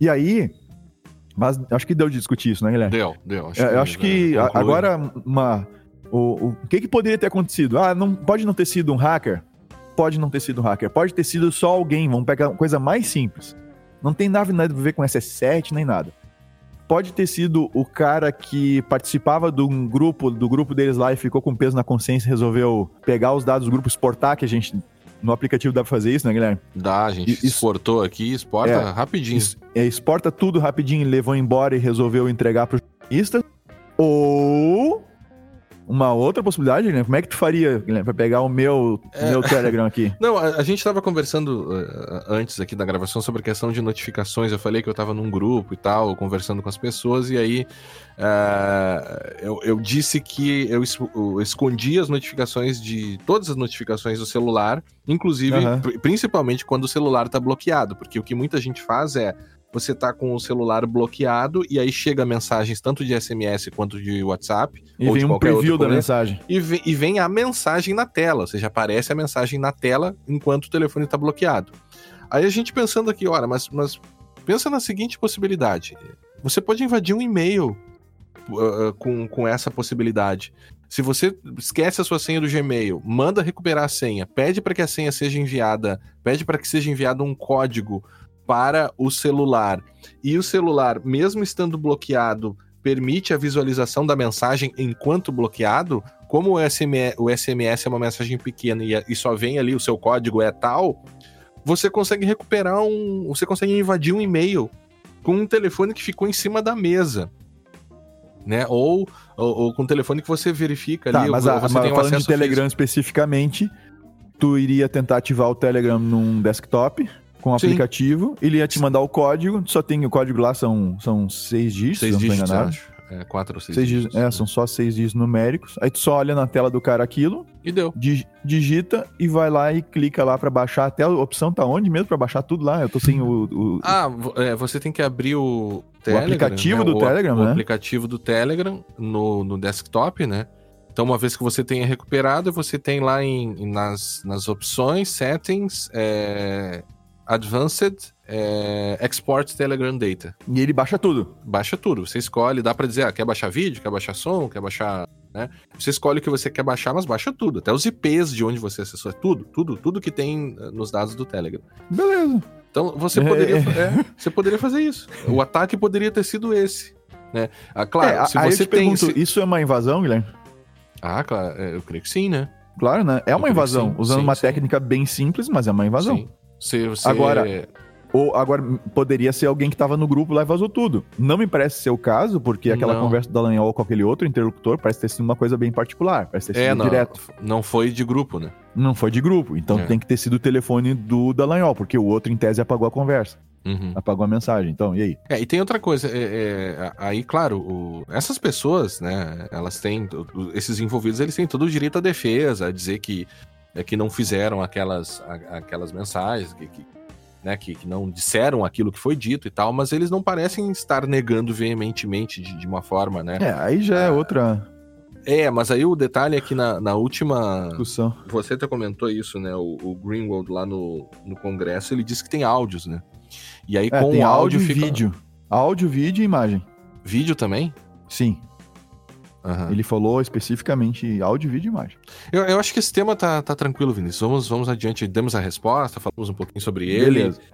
E aí, mas acho que deu de discutir isso, né, Guilherme? Deu, deu. Acho é, que, acho que é, agora uma, o, o que, que poderia ter acontecido? Ah, não pode não ter sido um hacker. Pode não ter sido um hacker. Pode ter sido só alguém. Vamos pegar uma coisa mais simples. Não tem nada a ver com SS7 nem nada pode ter sido o cara que participava de um grupo, do grupo deles lá e ficou com peso na consciência e resolveu pegar os dados do grupo, exportar, que a gente no aplicativo dá pra fazer isso, né, Guilherme? Dá, a gente exportou aqui, exporta é, rapidinho. Es, é, exporta tudo rapidinho, levou embora e resolveu entregar pro jornalista. Ou uma outra possibilidade, né? Como é que tu faria, Guilherme, pra pegar o meu, é... meu Telegram aqui? Não, a, a gente tava conversando uh, antes aqui da gravação sobre a questão de notificações. Eu falei que eu tava num grupo e tal, conversando com as pessoas, e aí uh, eu, eu, disse que eu, eu, escondi as notificações de. todas as notificações do celular, inclusive, uhum. principalmente quando o celular tá bloqueado, porque o que muita gente faz é você tá com o celular bloqueado e aí chega mensagens tanto de SMS quanto de WhatsApp. E vem um preview da mensagem. E vem, e vem a mensagem na tela, ou seja, aparece a mensagem na tela enquanto o telefone está bloqueado. Aí a gente pensando aqui, ora, mas, mas pensa na seguinte possibilidade. Você pode invadir um e-mail uh, com, com essa possibilidade. Se você esquece a sua senha do Gmail, manda recuperar a senha, pede para que a senha seja enviada, pede para que seja enviado um código para o celular. E o celular, mesmo estando bloqueado, permite a visualização da mensagem enquanto bloqueado, como o SMS, o SMS é uma mensagem pequena e, e só vem ali o seu código é tal, você consegue recuperar um. Você consegue invadir um e-mail com um telefone que ficou em cima da mesa. Né? Ou, ou, ou com um telefone que você verifica tá, ali. Mas, a, você mas tem um falando de Telegram físico. especificamente, tu iria tentar ativar o Telegram num desktop com o aplicativo, ele ia te mandar o código, só tem o código lá, são, são seis dígitos, seis dígitos, acho. É, quatro ou seis, seis dígitos. É, são só seis dígitos numéricos. Aí tu só olha na tela do cara aquilo. E deu. digita e vai lá e clica lá para baixar. Até a opção tá onde mesmo para baixar tudo lá? Eu tô sem o. o... Ah, é, você tem que abrir o Telegram. O aplicativo né? do o, Telegram, o né? O aplicativo do Telegram no, no desktop, né? Então, uma vez que você tenha recuperado, você tem lá em, nas, nas opções, settings, é, advanced, é, export Telegram Data. E ele baixa tudo. Baixa tudo. Você escolhe, dá para dizer, ah, quer baixar vídeo, quer baixar som, quer baixar. Né? Você escolhe o que você quer baixar, mas baixa tudo. Até os IPs de onde você acessou. Tudo, tudo, tudo que tem eh, nos dados do Telegram. Beleza. Então você poderia, é. é, você poderia fazer isso. O ataque poderia ter sido esse. Né? Ah, claro, é, se você tem. Pergunto, se... Isso é uma invasão, Guilherme? Ah, claro, é, eu creio que sim, né? Claro, né? É uma invasão. Usando sim, uma sim. técnica bem simples, mas é uma invasão. Sim. Você... Agora, ou agora poderia ser alguém que estava no grupo lá e vazou tudo. Não me parece ser o caso, porque aquela não. conversa do Dallagnol com aquele outro interlocutor parece ter sido uma coisa bem particular, parece ter sido é, não, direto. Não foi de grupo, né? Não foi de grupo, então é. tem que ter sido o telefone do Dallagnol, porque o outro em tese apagou a conversa. Uhum. Apagou a mensagem, então, e aí? É, e tem outra coisa, é, é, aí, claro, o, essas pessoas, né, elas têm, esses envolvidos, eles têm todo o direito à defesa, a dizer que, é, que não fizeram aquelas, aquelas mensagens, que, que né, que, que, não disseram aquilo que foi dito e tal, mas eles não parecem estar negando veementemente de, de uma forma, né? É, aí já é ah, outra. É, mas aí o detalhe é que na, na última. Discussão. Você até comentou isso, né? O, o, Greenwald lá no, no Congresso, ele disse que tem áudios, né? E aí é, com o áudio, áudio fica... vídeo. Áudio, vídeo e imagem. Vídeo também? Sim. Uhum. Ele falou especificamente áudio, vídeo e imagem. Eu, eu acho que esse tema tá, tá tranquilo, Vinícius. Vamos, vamos adiante. Demos a resposta, falamos um pouquinho sobre ele.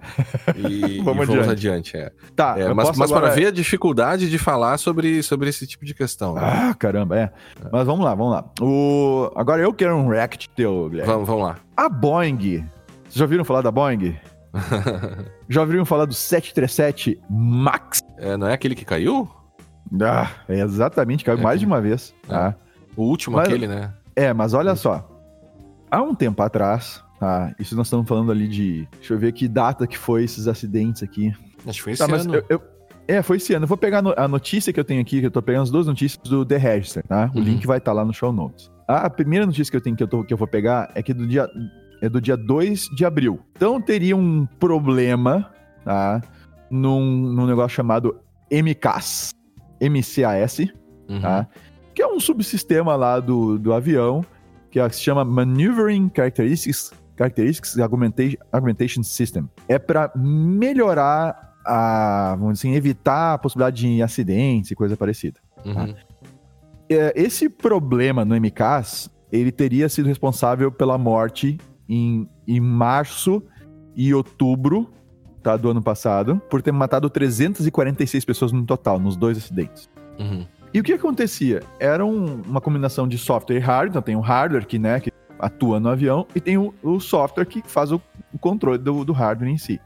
E, vamos, e vamos adiante. é. Tá, é, mas, mas agora... para ver a dificuldade de falar sobre, sobre esse tipo de questão. Né? Ah, caramba, é. é. Mas vamos lá, vamos lá. O... Agora eu quero um react teu, Guilherme. Vamos, vamos lá. A Boeing. Vocês já ouviram falar da Boeing? já ouviram falar do 737 MAX? É, não é aquele que caiu? Ah, é exatamente, caiu é mais de uma vez. É. Tá? O último, mas, aquele, né? É, mas olha só. Há um tempo atrás, tá? Isso nós estamos falando ali de. Deixa eu ver que data que foi esses acidentes aqui. Acho que foi tá, esse tá, ano. Eu, eu, é, foi esse ano. Eu vou pegar a notícia que eu tenho aqui, que eu tô pegando as duas notícias do The Register, tá? O uhum. link vai estar tá lá no show notes. A primeira notícia que eu tenho que eu, tô, que eu vou pegar é que do dia, é do dia 2 de abril. Então teria um problema, tá? Num, num negócio chamado MCAS, MCAS, uhum. tá? Que é um subsistema lá do, do avião, que é, se chama Maneuvering Characteristics, Characteristics Augmentation, Augmentation System. É para melhorar a, vamos dizer assim, evitar a possibilidade de acidentes e coisa parecida. Tá? Uhum. Tá? Esse problema no MCAS, ele teria sido responsável pela morte em, em março e outubro tá, do ano passado, por ter matado 346 pessoas no total, nos dois acidentes. Uhum. E o que acontecia? Era um, uma combinação de software e hardware, então tem o hardware que, né, que atua no avião, e tem o, o software que faz o, o controle do, do, hardware em si.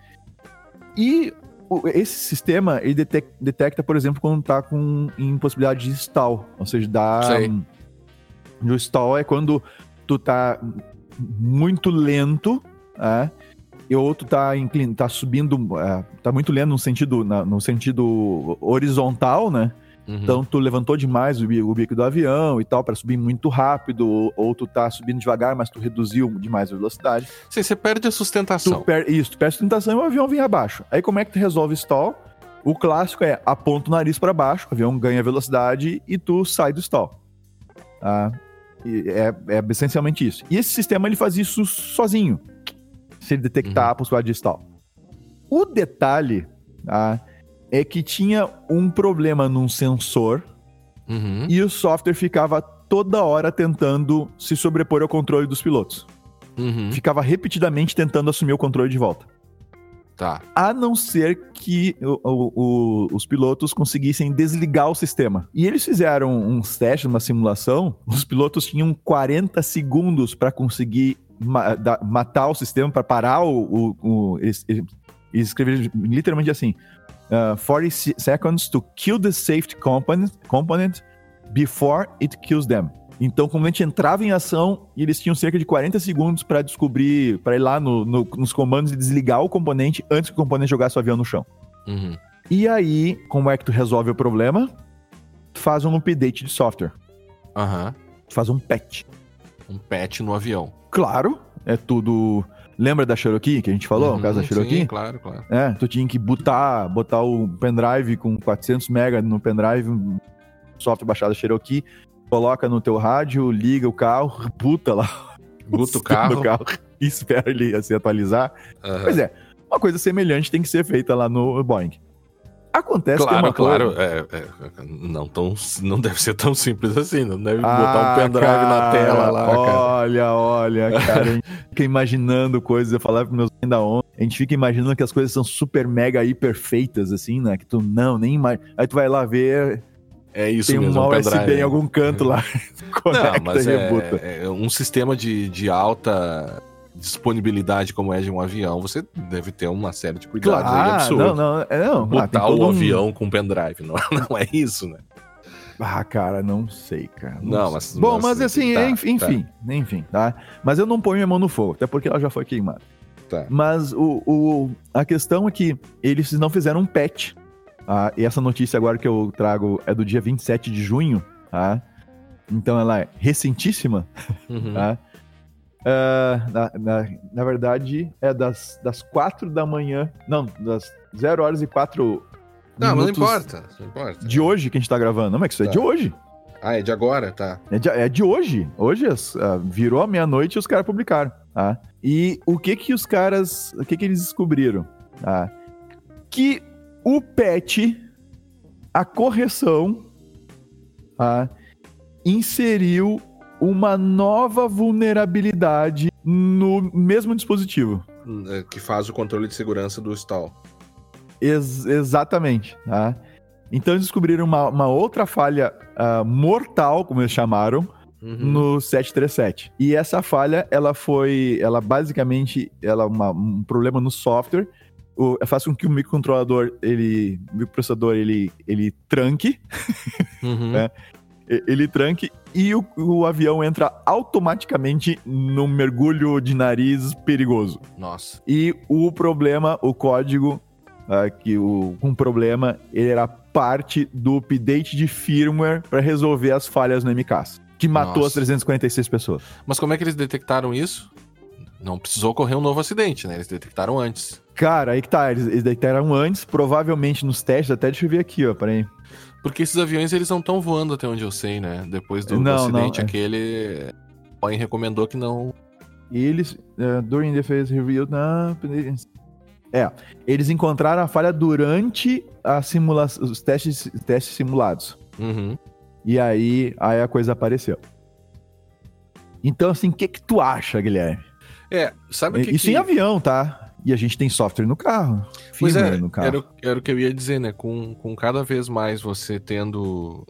E o, esse sistema, ele detecta, detecta, por exemplo, quando está com impossibilidade de stall, ou seja, dá... Um, o stall é quando tu tá muito lento, né? E outro tá, inclin... tá subindo, é, tá muito lento no sentido, na, no sentido horizontal, né? Uhum. Então tu levantou demais o, o bico do avião e tal para subir muito rápido, ou, ou, tu tá subindo devagar, mas tu reduziu demais a velocidade. Sim, você perde a sustentação. Tu per... Isso, tu perde a sustentação e o avião vem abaixo. Aí como é que tu resolve stall? O clássico é aponta o nariz para baixo, o avião ganha velocidade e tu sai do stall. Ah, é, é essencialmente isso. E esse sistema ele faz isso sozinho se ele detectar uhum. a possibilidade de stall. O detalhe tá, é que tinha um problema num sensor uhum. e o software ficava toda hora tentando se sobrepor ao controle dos pilotos. Uhum. Ficava repetidamente tentando assumir o controle de volta. Tá. A não ser que o, o, o, os pilotos conseguissem desligar o sistema. E eles fizeram uns testes, uma simulação. Os pilotos tinham 40 segundos para conseguir ma da, matar o sistema, para parar o. o, o eles, eles escreveram literalmente assim: uh, 40 seconds to kill the safety component, component before it kills them. Então, como a gente entrava em ação, eles tinham cerca de 40 segundos para descobrir, para ir lá no, no, nos comandos e desligar o componente antes que o componente jogasse o avião no chão. Uhum. E aí, como é que tu resolve o problema? Faz um update de software. Aham. Uhum. Faz um patch. Um patch no avião. Claro, é tudo. Lembra da Cherokee que a gente falou? Uhum, o caso da Cherokee? Sim, claro, claro. É, tu tinha que botar, botar o pendrive com 400 MB no pendrive, software baixado da Cherokee, coloca no teu rádio, liga o carro, puta lá. Buta o carro. carro e espera ele se atualizar. Uhum. Pois é, uma coisa semelhante tem que ser feita lá no Boeing. Acontece claro, que uma claro, coisa... é, é, não, tão, não deve ser tão simples assim, não deve ah, botar um pendrive cara, na tela lá, Olha, cara. olha, cara, a gente fica imaginando coisas, eu falava pros meus da onda, a gente fica imaginando que as coisas são super mega hiper feitas, assim, né, que tu não, nem imagina, aí tu vai lá ver... É isso tem mesmo, um USB em algum canto lá. não, mas é, é um sistema de, de alta disponibilidade como é de um avião, você deve ter uma série de cuidados claro, aí absurdo. Não, não, é, não. Botar ah, o um... avião com pendrive, não, não é isso, né? Ah, cara, não sei, cara. Não, não mas. Bom, mas, assim, tá, enfim, tá. enfim, tá? Mas eu não ponho minha mão no fogo, até porque ela já foi queimada. Tá. Mas o, o, a questão é que eles não fizeram um patch. Ah, e essa notícia agora que eu trago é do dia 27 de junho, tá? Então ela é recentíssima, uhum. tá? Uh, na, na, na, verdade, é das, das 4 da manhã. Não, das 0 horas e 4 Não, mas não importa, não importa. De hoje que a gente tá gravando. Não, mas isso é tá. é de hoje. Ah, é de agora, tá. É de, é de hoje. Hoje uh, virou a meia-noite e os caras publicaram. Tá? E o que que os caras. O que que eles descobriram? Tá? Que o patch, a correção, tá? inseriu uma nova vulnerabilidade no mesmo dispositivo. É, que faz o controle de segurança do stall. Ex exatamente. Tá? Então eles descobriram uma, uma outra falha uh, mortal, como eles chamaram, uhum. no 737. E essa falha, ela foi, ela basicamente, ela é uma, um problema no software. O, faz com que o microcontrolador, ele, o microprocessador, ele, ele tranque, uhum. né? Ele tranque e o, o, avião entra automaticamente num mergulho de nariz perigoso. Nossa. E o problema, o código, uh, que o um problema, ele era parte do update de firmware para resolver as falhas no MCAS, que matou Nossa. as 346 pessoas. Mas como é que eles detectaram isso? Não precisou ocorrer um novo acidente, né? Eles detectaram antes. Cara, aí que tá, eles, eles detectaram antes, provavelmente nos testes, até deixa eu ver aqui, ó, peraí. Porque esses aviões, eles não estão voando até onde eu sei, né? Depois do, não, do acidente não, é. aquele, Boeing recomendou que não... Eles, uh, during the phase review, na... É, eles encontraram a falha durante a simula os testes, testes simulados. Uhum. E aí, aí a coisa apareceu. Então, assim, o que que tu acha, Guilherme? É, sabe o que Isso que... em avião, tá? E a gente tem software no carro. Pois é, no carro. Era, era o que eu ia dizer, né? Com, com cada vez mais você tendo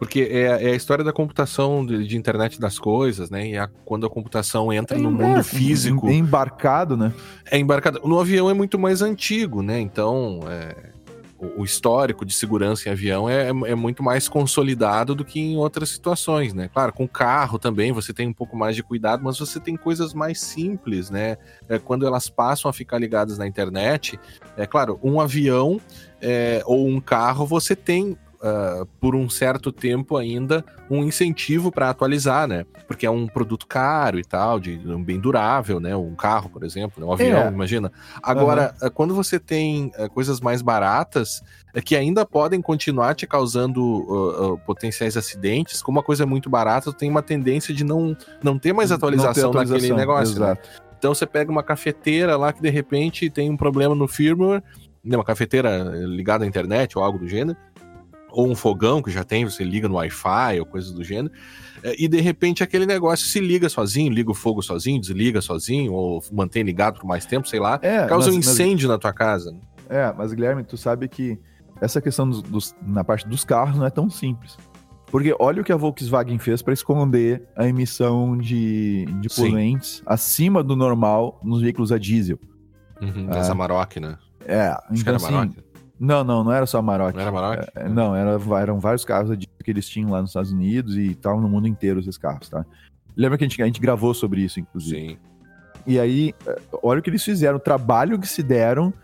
porque é, é, a história da computação, de, de, internet das coisas, né? E a, quando a computação entra é, no mundo físico. É embarcado, né? É embarcado. No avião é muito mais antigo, né? Então, é, o, histórico de segurança em avião é, é, muito mais consolidado do que em outras situações, né? Claro, com carro também você tem um pouco mais de cuidado, mas você tem coisas mais simples, né? É, quando elas passam a ficar ligadas na internet, é claro, um avião é, ou um carro você tem uh, por um certo tempo ainda um incentivo para atualizar, né? Porque é um produto caro e tal, de bem durável, né? Um carro, por exemplo, né? um avião, é. imagina. Agora, uhum. quando você tem uh, coisas mais baratas, uh, que ainda podem continuar te causando potenciais acidentes, como uma coisa é muito barata, tem uma tendência de não, não ter mais atualização, ter atualização naquele negócio. Né? Então você pega uma cafeteira lá que de repente tem um problema no firmware, né, uma cafeteira ligada à internet ou algo do gênero, ou um fogão que já tem, você liga no Wi-Fi ou coisas do gênero, é, e de repente aquele negócio se liga sozinho, liga o fogo sozinho, desliga sozinho, ou mantém ligado por mais tempo, sei lá, é, causa mas, um incêndio mas... na tua casa. É, mas Guilherme, tu sabe que essa questão dos, dos, na parte dos carros não é tão simples. Porque olha o que a Volkswagen fez para esconder a emissão de, de poluentes acima do normal nos veículos a diesel. Uhum, das é. Amarok, né? É, Acho então, assim, Amarok. Não, não, não era só Amarok. Não era Amarok? É, não, era, eram vários carros que eles tinham lá nos Estados Unidos e estavam no mundo inteiro esses carros, tá? Lembra que a gente, a gente gravou sobre isso, inclusive? Sim. E aí, é, olha o que eles fizeram, o trabalho que se deram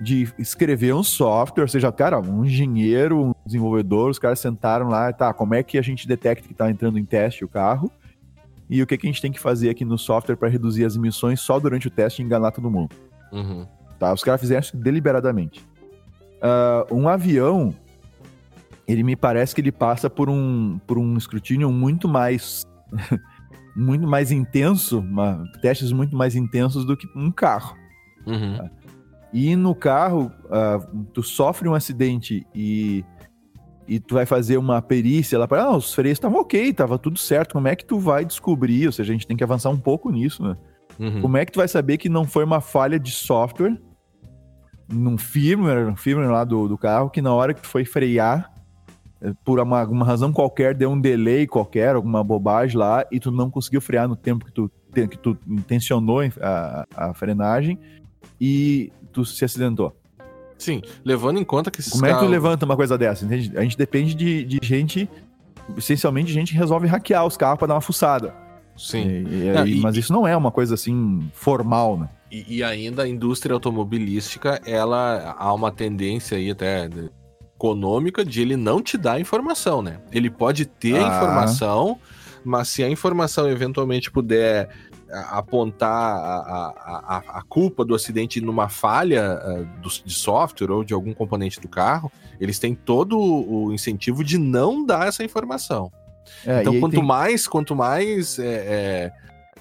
de escrever um software, ou seja, cara, um engenheiro, um desenvolvedor, os caras sentaram lá, tá, como é que a gente detecta que está entrando em teste o carro e o que, que a gente tem que fazer aqui no software para reduzir as emissões só durante o teste e enganar todo mundo. Uhum. Tá, os caras fizeram isso deliberadamente. Uh, um avião, ele me parece que ele passa por um, por um escrutínio muito mais muito mais intenso, uma, testes muito mais intensos do que um carro. Uhum. Tá? E no carro, uh, tu sofre um acidente e, e tu vai fazer uma perícia lá para, ah, os freios estavam ok, tava tudo certo. Como é que tu vai descobrir? Ou seja, a gente tem que avançar um pouco nisso, né? Uhum. Como é que tu vai saber que não foi uma falha de software num firmware, no firmware lá do, do carro, que na hora que tu foi frear, eh, por uma, alguma razão qualquer, deu um delay qualquer, alguma bobagem lá, e tu não conseguiu frear no tempo que tu, que tu intencionou a, a frenagem, e tu se acidentou. Sim, levando em conta que Como carros... é que tu levanta uma coisa dessa? Entende? A gente depende de, de gente, essencialmente, gente que resolve hackear os carros para dar uma fuçada. Sim. E, e, e, mas isso não é uma coisa assim formal, né? E, ainda a indústria automobilística, ela há uma tendência aí até econômica de ele não te dar informação, né? Ele pode ter ah. informação, mas se a informação eventualmente puder apontar a, a, a, culpa do acidente numa falha uh, do, de software ou de algum componente do carro, eles têm todo o incentivo de não dar essa informação. É, então, quanto, tem... mais, quanto mais, é, é,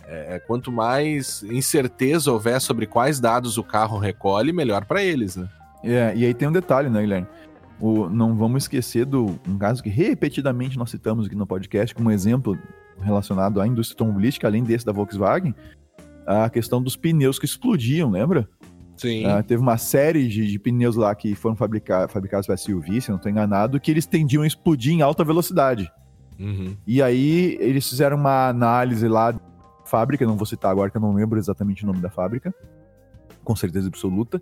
é, quanto mais incerteza houver sobre quais dados o carro recolhe, melhor para eles, né? É, e aí tem um detalhe, né, Guilherme? O, não vamos esquecer do um caso que repetidamente nós citamos aqui no podcast como exemplo relacionado à indústria automobilística, além desse da Volkswagen, a questão dos pneus que explodiam, lembra? Sim. Uh, teve uma série de, de, pneus lá que foram fabricar, fabricados para SUV, se não estou enganado, que eles tendiam a explodir em alta velocidade. Uhum. E aí eles fizeram uma análise lá fábrica, não vou citar agora que eu não lembro exatamente o nome da fábrica, com certeza absoluta,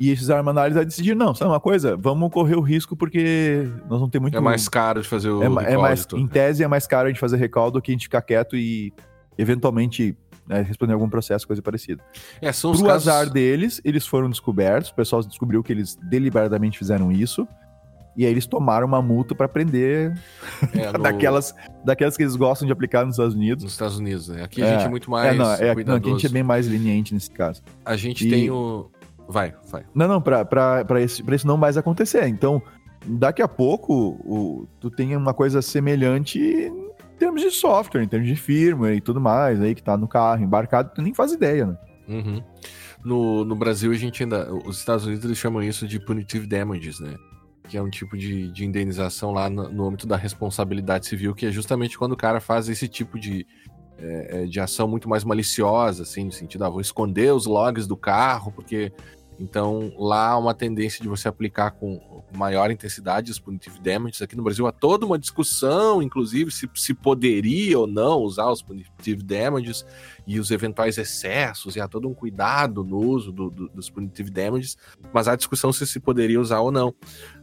e eles fizeram uma análise e decidiram, não, sabe uma coisa? Vamos correr o risco porque nós não temos muito... É mais caro de fazer o é, é mais, Em tese é mais caro a gente fazer recall do que a gente ficar quieto e eventualmente né, responder algum processo, coisa parecida. É, são Pro casos... azar deles, eles foram descobertos, o pessoal descobriu que eles deliberadamente fizeram isso, e aí eles tomaram uma multa para prender é, no... daquelas, daquelas que eles gostam de aplicar nos Estados Unidos. Nos Estados Unidos, né? Aqui a gente é, é muito mais. É, não, é, não, aqui a gente é bem mais leniente nesse caso. A gente e... tem o. Vai, vai. Não, não, pra, pra, pra, esse, pra isso não mais acontecer. Então, daqui a pouco, o, tu tem uma coisa semelhante em termos de software, em termos de firmware e tudo mais, aí que tá no carro, embarcado, tu nem faz ideia, né? Uhum. No, no Brasil, a gente ainda. Os Estados Unidos eles chamam isso de punitive damages, né? Que é um tipo de, de indenização lá no, no âmbito da responsabilidade civil, que é justamente quando o cara faz esse tipo de, é, de ação muito mais maliciosa, assim, no sentido, ah, vou esconder os logs do carro, porque então, lá há uma tendência de você aplicar com maior intensidade os punitive damages. Aqui no Brasil há toda uma discussão, inclusive, se, se poderia ou não usar os punitive damages e os eventuais excessos, e há todo um cuidado no uso do, do, dos punitive damages, mas há discussão se se poderia usar ou não.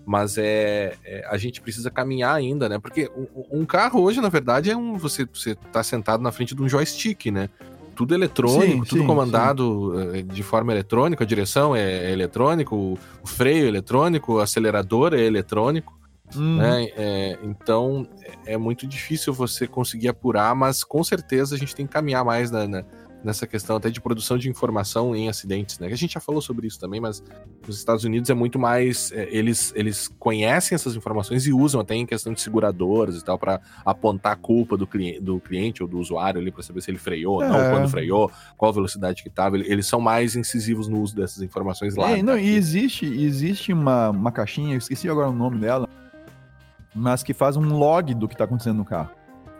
Mas é, é a gente precisa caminhar ainda, né? Porque um, um carro hoje, na verdade, é um. Você, você tá sentado na frente de um joystick, né? Tudo eletrônico, sim, tudo sim, comandado sim. Eh, de forma eletrônica, a direção é, é eletrônico, o, freio é eletrônico, o acelerador é eletrônico. Hum. Né? É, então é, é muito difícil você conseguir apurar, mas com certeza a gente tem que caminhar mais na, na nessa questão até de produção de informação em acidentes, né? A gente já falou sobre isso também, mas nos Estados Unidos é muito mais é, eles eles conhecem essas informações e usam até em questão de seguradoras e tal para apontar a culpa do cliente, do cliente ou do usuário ali para saber se ele freou ou não, é. quando freou, qual velocidade que estava. Eles são mais incisivos no uso dessas informações lá. É, não, e existe existe uma, uma caixinha, eu esqueci agora o nome dela, mas que faz um log do que está acontecendo no carro.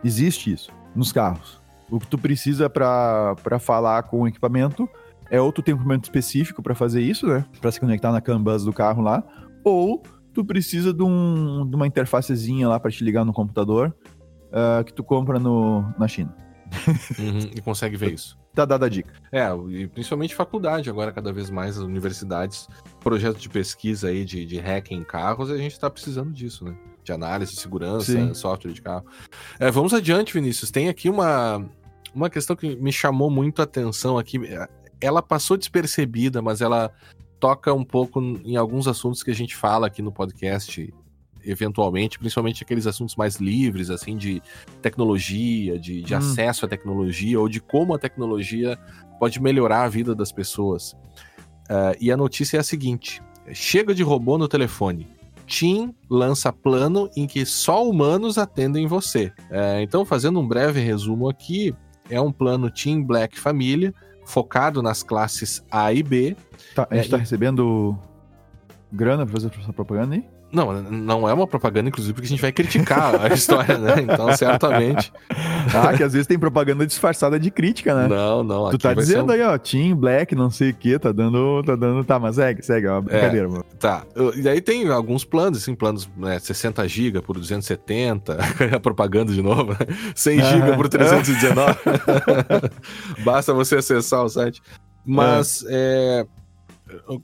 Existe isso nos carros. O que tu precisa para falar com o equipamento é ou tu tem um equipamento específico para fazer isso, né? Para se conectar na CAN bus do carro lá, ou tu precisa de, um, de uma interfacezinha lá para te ligar no computador uh, que tu compra no, na China. Uhum, e consegue ver isso. Tá dada a dica. É, e principalmente faculdade, agora cada vez mais as universidades, projetos de pesquisa aí de, de hacking em carros, a gente tá precisando disso, né? De análise, segurança, Sim. software de carro. É, vamos adiante, Vinícius. Tem aqui uma, uma questão que me chamou muito a atenção aqui. Ela passou despercebida, mas ela toca um pouco em alguns assuntos que a gente fala aqui no podcast eventualmente, principalmente aqueles assuntos mais livres, assim, de tecnologia, de, de hum. acesso à tecnologia, ou de como a tecnologia pode melhorar a vida das pessoas. Uh, e a notícia é a seguinte: chega de robô no telefone. Tim lança plano em que só humanos atendem você. Uh, então, fazendo um breve resumo aqui, é um plano Team Black Família, focado nas classes A e B. Tá, a gente está é, recebendo grana para fazer essa propaganda aí? Não, não é uma propaganda, inclusive, porque a gente vai criticar a história, né? Então, certamente. Ah, que às vezes tem propaganda disfarçada de crítica, né? Não, não. Tu tá dizendo um... aí, ó, Team Black, não sei o que, tá dando, tá dando. Tá, mas segue, segue, é uma brincadeira, é, mano. Tá. E aí tem alguns planos, assim, planos, né, 60 GB por 270, a propaganda de novo, né? 100 GB por 319. Basta você acessar o site. Mas, é. é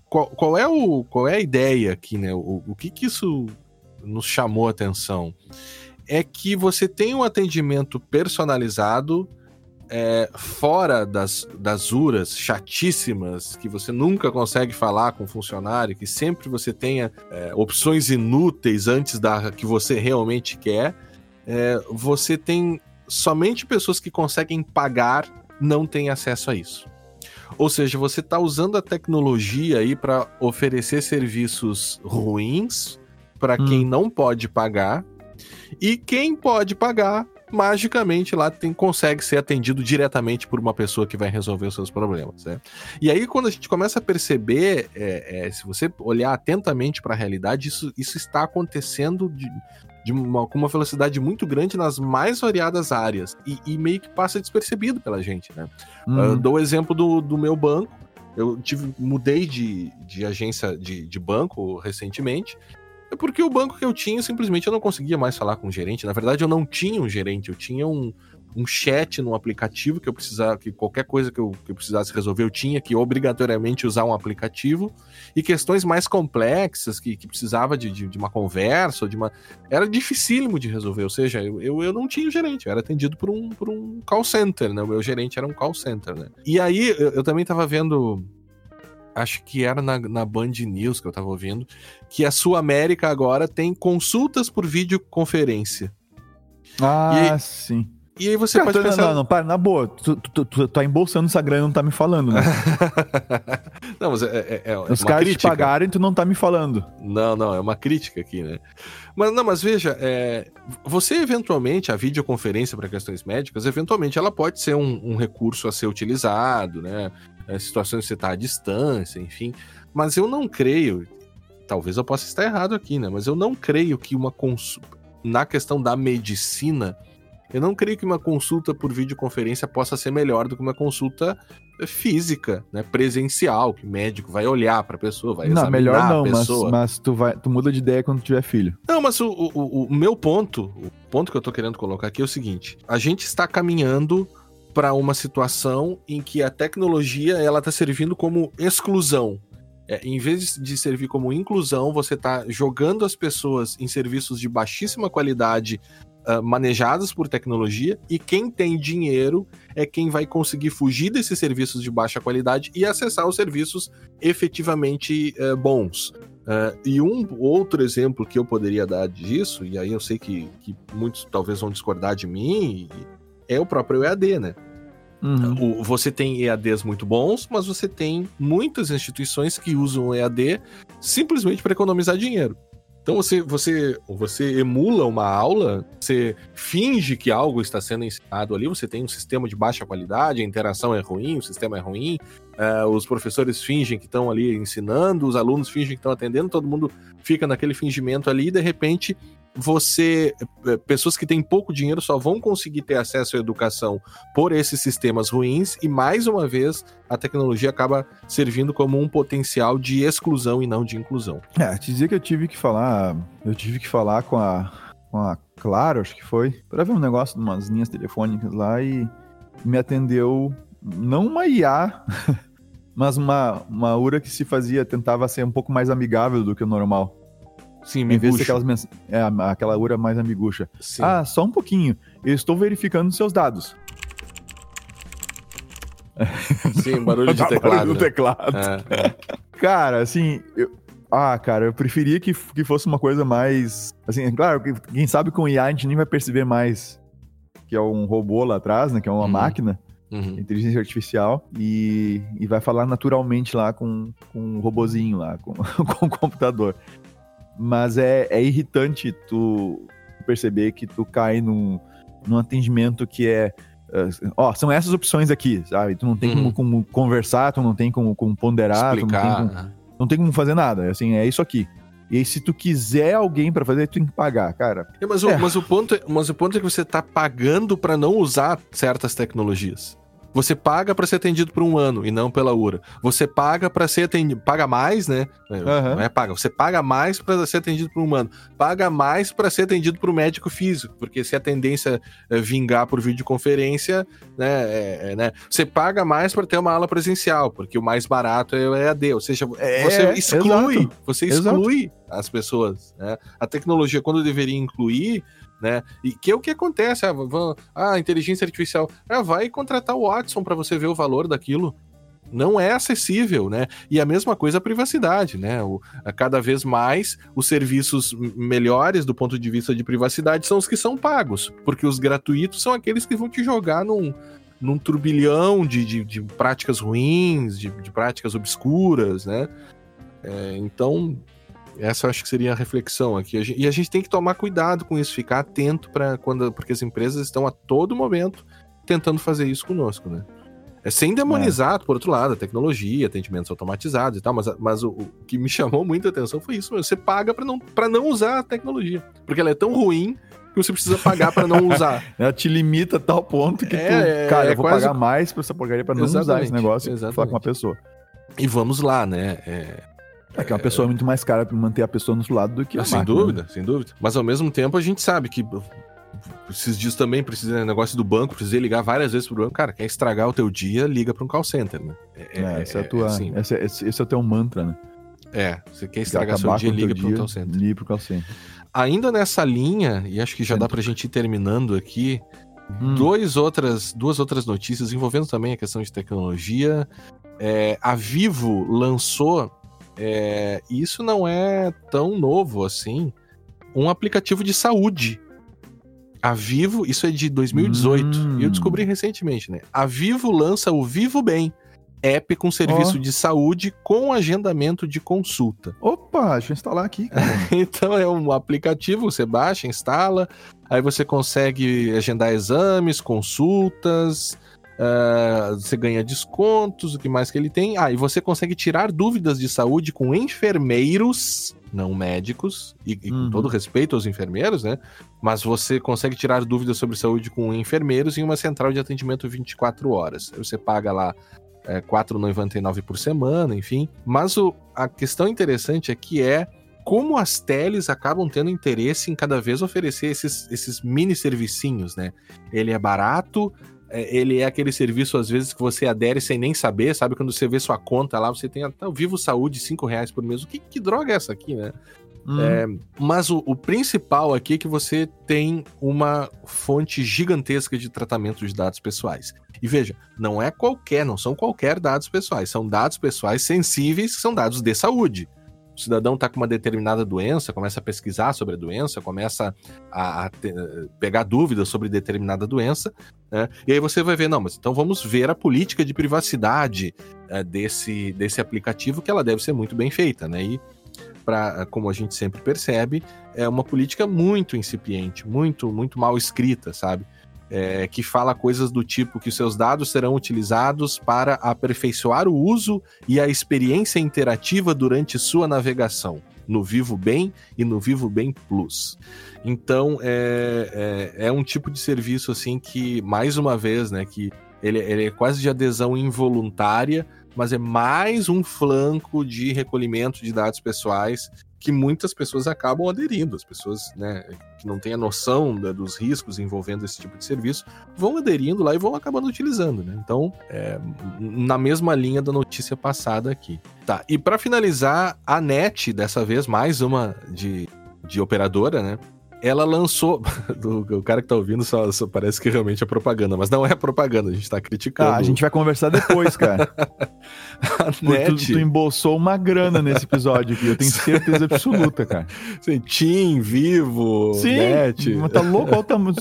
qual, qual, é o, qual é a ideia aqui, né? O, o que que isso nos chamou a atenção? É que você tem um atendimento personalizado é, fora das, das uras chatíssimas, que você nunca consegue falar com o funcionário, que sempre você tenha é, opções inúteis antes da que você realmente quer. É, você tem somente pessoas que conseguem pagar não têm acesso a isso. Ou seja, você está usando a tecnologia aí para oferecer serviços ruins para hum. quem não pode pagar. E quem pode pagar, magicamente lá tem, consegue ser atendido diretamente por uma pessoa que vai resolver os seus problemas. Né? E aí, quando a gente começa a perceber, é, é, se você olhar atentamente para a realidade, isso, isso está acontecendo de, de uma, com uma velocidade muito grande nas mais variadas áreas e, e meio que passa despercebido pela gente, né? Uhum. Uh, dou o exemplo do, do meu banco. Eu tive, mudei de, de agência de, de banco recentemente é porque o banco que eu tinha, simplesmente eu não conseguia mais falar com o gerente. Na verdade, eu não tinha um gerente, eu tinha um, um chat no aplicativo que eu precisava, que qualquer coisa que eu, que eu precisasse resolver, eu tinha que obrigatoriamente usar um aplicativo. E questões mais complexas, que, que precisava de, de, de uma conversa, de uma. Era dificílimo de resolver, ou seja, eu, eu, eu não tinha um gerente, eu era atendido por um, por um call center, né? O meu gerente era um call center, né? E aí eu, eu também estava vendo acho que era na, na Band News que eu tava ouvindo, que a Sul América agora tem consultas por videoconferência. Ah, sim. E aí você Cara, pode pensar... Não, não, para, na boa, tu, tu, tu, tu tá embolsando essa grana e não tá me falando, né? não, mas é, é, é Os caras crítica. te pagaram e tu não tá me falando. Não, não, é uma crítica aqui, né? Mas, não, mas veja, é, você eventualmente, a videoconferência para questões médicas, eventualmente ela pode ser um, um recurso a ser utilizado, né? É, situações que você tá à distância, enfim. Mas eu não creio, talvez eu possa estar errado aqui, né? Mas eu não creio que uma consulta, na questão da medicina, eu não creio que uma consulta por videoconferência possa ser melhor do que uma consulta física, né, presencial, que o médico vai olhar para a pessoa, vai não, melhor não, Mas, mas tu, vai, tu muda de ideia quando tiver filho. Não, mas o, o, o meu ponto, o ponto que eu tô querendo colocar aqui é o seguinte: a gente está caminhando para uma situação em que a tecnologia ela está servindo como exclusão. É, em vez de servir como inclusão, você está jogando as pessoas em serviços de baixíssima qualidade uh, manejados por tecnologia, e quem tem dinheiro é quem vai conseguir fugir desses serviços de baixa qualidade e acessar os serviços efetivamente uh, bons. Uh, e um outro exemplo que eu poderia dar disso, e aí eu sei que, que muitos talvez vão discordar de mim, é o próprio EAD, né? Uhum. O, você tem EADs muito bons, mas você tem muitas instituições que usam o EAD simplesmente para economizar dinheiro. Então você, você, você emula uma aula, você finge que algo está sendo ensinado ali, você tem um sistema de baixa qualidade, a interação é ruim, o sistema é ruim, uh, os professores fingem que estão ali ensinando, os alunos fingem que estão atendendo, todo mundo fica naquele fingimento ali e de repente você. Eh, pessoas que têm pouco dinheiro só vão conseguir ter acesso à educação por esses sistemas ruins, e mais uma vez a tecnologia acaba servindo como um potencial de exclusão e não de inclusão. É, te dizer que eu tive que falar. Eu tive que falar com a. Com a Claro, acho que foi, para ver um negócio de umas linhas telefônicas lá e me atendeu não uma IA, mas uma, uma URA que se fazia, tentava ser um pouco mais amigável do que o normal. Sim. Em vez de aquelas mens... é, aquela URA mais amigucha. Sim. Ah, só um pouquinho. Eu estou verificando seus dados. Sim, barulho de teclado. barulho do teclado. É, é. Cara, assim, eu... ah, cara, eu preferia que, que fosse uma coisa mais. Assim, claro, quem sabe com IA a gente nem vai perceber mais que é um robô lá atrás, né? Que é uma uhum. máquina. Uhum. inteligência artificial, e, e vai falar naturalmente lá com, com um robozinho lá, com, com o computador. Mas é, é irritante tu perceber que tu cai num, num atendimento que é. Uh, ó, são essas opções aqui, sabe? Tu não tem uhum. como, como, conversar, tu não tem como, como ponderar, Explicar, tu não tem como, né? não tem como fazer nada. Assim, é isso aqui. E aí, se tu quiser alguém para fazer, tu tem que pagar, cara. É, mas, o, é. mas, o ponto é, mas o ponto é que você tá pagando para não usar certas tecnologias. Você paga para ser atendido por um ano e não pela URA. Você paga para ser atendido. Paga mais, né? Uhum. Não é paga. Você paga mais para ser atendido por um humano. Paga mais para ser atendido por um médico físico. Porque se a tendência é vingar por videoconferência, né? É, é, né? Você paga mais para ter uma aula presencial, porque o mais barato é EAD. Ou seja, é, você exclui. Exato. Você exclui exato. as pessoas. Né? A tecnologia, quando deveria incluir né? E que é o que acontece, ah, vão, ah inteligência artificial, ah, vai contratar o Watson para você ver o valor daquilo. Não é acessível, né? E a mesma coisa a privacidade, né? O, a cada vez mais os serviços melhores do ponto de vista de privacidade são os que são pagos, porque os gratuitos são aqueles que vão te jogar num, num turbilhão de, de, de práticas ruins, de, de, práticas obscuras, né? É, então, essa eu acho que seria a reflexão aqui. E a gente tem que tomar cuidado com isso, ficar atento para quando. Porque as empresas estão a todo momento tentando fazer isso conosco, né? É sem demonizar, é. por outro lado, a tecnologia, atendimentos automatizados e tal, mas, mas o, o que me chamou muita atenção foi isso, você paga para não, pra não usar a tecnologia. Porque ela é tão ruim que você precisa pagar para não usar. ela te limita a tal ponto que é, tu, é, cara, é eu vou pagar mais pra essa porcaria pra não Exatamente. usar esse negócio e falar com uma pessoa. E vamos lá, né? É, é que uma pessoa é muito mais cara para manter a pessoa no lado do que a ah, Sem máquina, dúvida, né? sem dúvida. Mas ao mesmo tempo a gente sabe que esses dias também precisa né, negócio do banco, precisei ligar várias vezes pro banco. Cara, quer estragar o teu dia, liga para um call center, né? É, é, é essa é a tua, assim. esse, esse, esse, é o teu mantra, né? É, você quer estragar seu dia, liga para um call center. Liga pro call center. Ainda nessa linha, e acho que já dá pra gente ir terminando aqui, hum. dois outras, duas outras notícias envolvendo também a questão de tecnologia. É, a Vivo lançou é, isso não é tão novo assim. Um aplicativo de saúde. A Vivo, isso é de 2018, hum. e eu descobri recentemente, né? A Vivo lança o Vivo Bem, app com serviço oh. de saúde com agendamento de consulta. Opa, deixa eu instalar aqui. então é um aplicativo, você baixa, instala, aí você consegue agendar exames, consultas, Uh, você ganha descontos, o que mais que ele tem? Ah, e você consegue tirar dúvidas de saúde com enfermeiros, não médicos, e, e uhum. com todo respeito aos enfermeiros, né? Mas você consegue tirar dúvidas sobre saúde com enfermeiros em uma central de atendimento 24 horas. Você paga lá é, R$ 4,99 por semana, enfim. Mas o, a questão interessante aqui é como as teles acabam tendo interesse em cada vez oferecer esses, esses mini servicinhos, né? Ele é barato, é, ele é aquele serviço, às vezes, que você adere sem nem saber, sabe? Quando você vê sua conta lá, você tem até o Vivo Saúde, 5 reais por mês. O que, que droga é essa aqui, né? Hum. É, mas o, o, principal aqui é que você tem uma fonte gigantesca de tratamento de dados pessoais. E veja, não é qualquer, não são qualquer dados pessoais, são dados pessoais sensíveis, que são dados de saúde o cidadão está com uma determinada doença, começa a pesquisar sobre a doença, começa a, a te, pegar dúvidas sobre determinada doença, né? e aí você vai ver, não, mas então vamos ver a política de privacidade é, desse, desse aplicativo, que ela deve ser muito bem feita, né? E para, como a gente sempre percebe, é uma política muito incipiente, muito, muito mal escrita, sabe? É, que fala coisas do tipo que seus dados serão utilizados para aperfeiçoar o uso e a experiência interativa durante sua navegação. no Vivo Bem e no Vivo Bem Plus. Então é, é, é um tipo de serviço assim que, mais uma vez, né, que ele, ele é quase de adesão involuntária, mas é mais um flanco de recolhimento de dados pessoais que muitas pessoas acabam aderindo. As pessoas né, que não têm a noção da, dos riscos envolvendo esse tipo de serviço vão aderindo lá e vão acabando utilizando. Né? Então, é, na mesma linha da notícia passada aqui. Tá, e para finalizar, a NET, dessa vez, mais uma de, de operadora, né? Ela lançou. o cara que tá ouvindo só, só, parece que realmente é propaganda, mas não é propaganda, a gente tá criticando. Ah, a gente vai conversar depois, cara. a net... tu, tu, embolsou uma grana nesse episódio aqui, eu tenho certeza absoluta, cara. Sim, Tim, Vivo, Sim, Net. Tá louco? Olha o tamanho.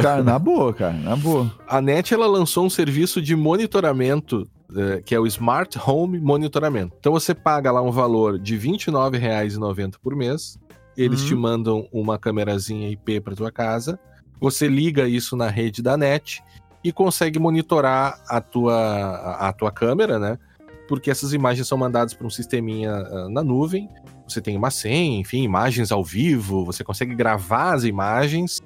Cara, na boa, cara, na boa. A NET ela lançou um serviço de monitoramento é, que é o Smart Home Monitoramento. Então você paga lá um valor de R$ 29,90 por mês eles uhum. te mandam uma câmerazinha IP para tua casa, você liga isso na rede da net e consegue monitorar a tua, a, tua câmera, né? Porque essas imagens são mandadas para um sisteminha uh, na nuvem. Você tem uma senha, enfim, imagens ao vivo, você consegue gravar as imagens,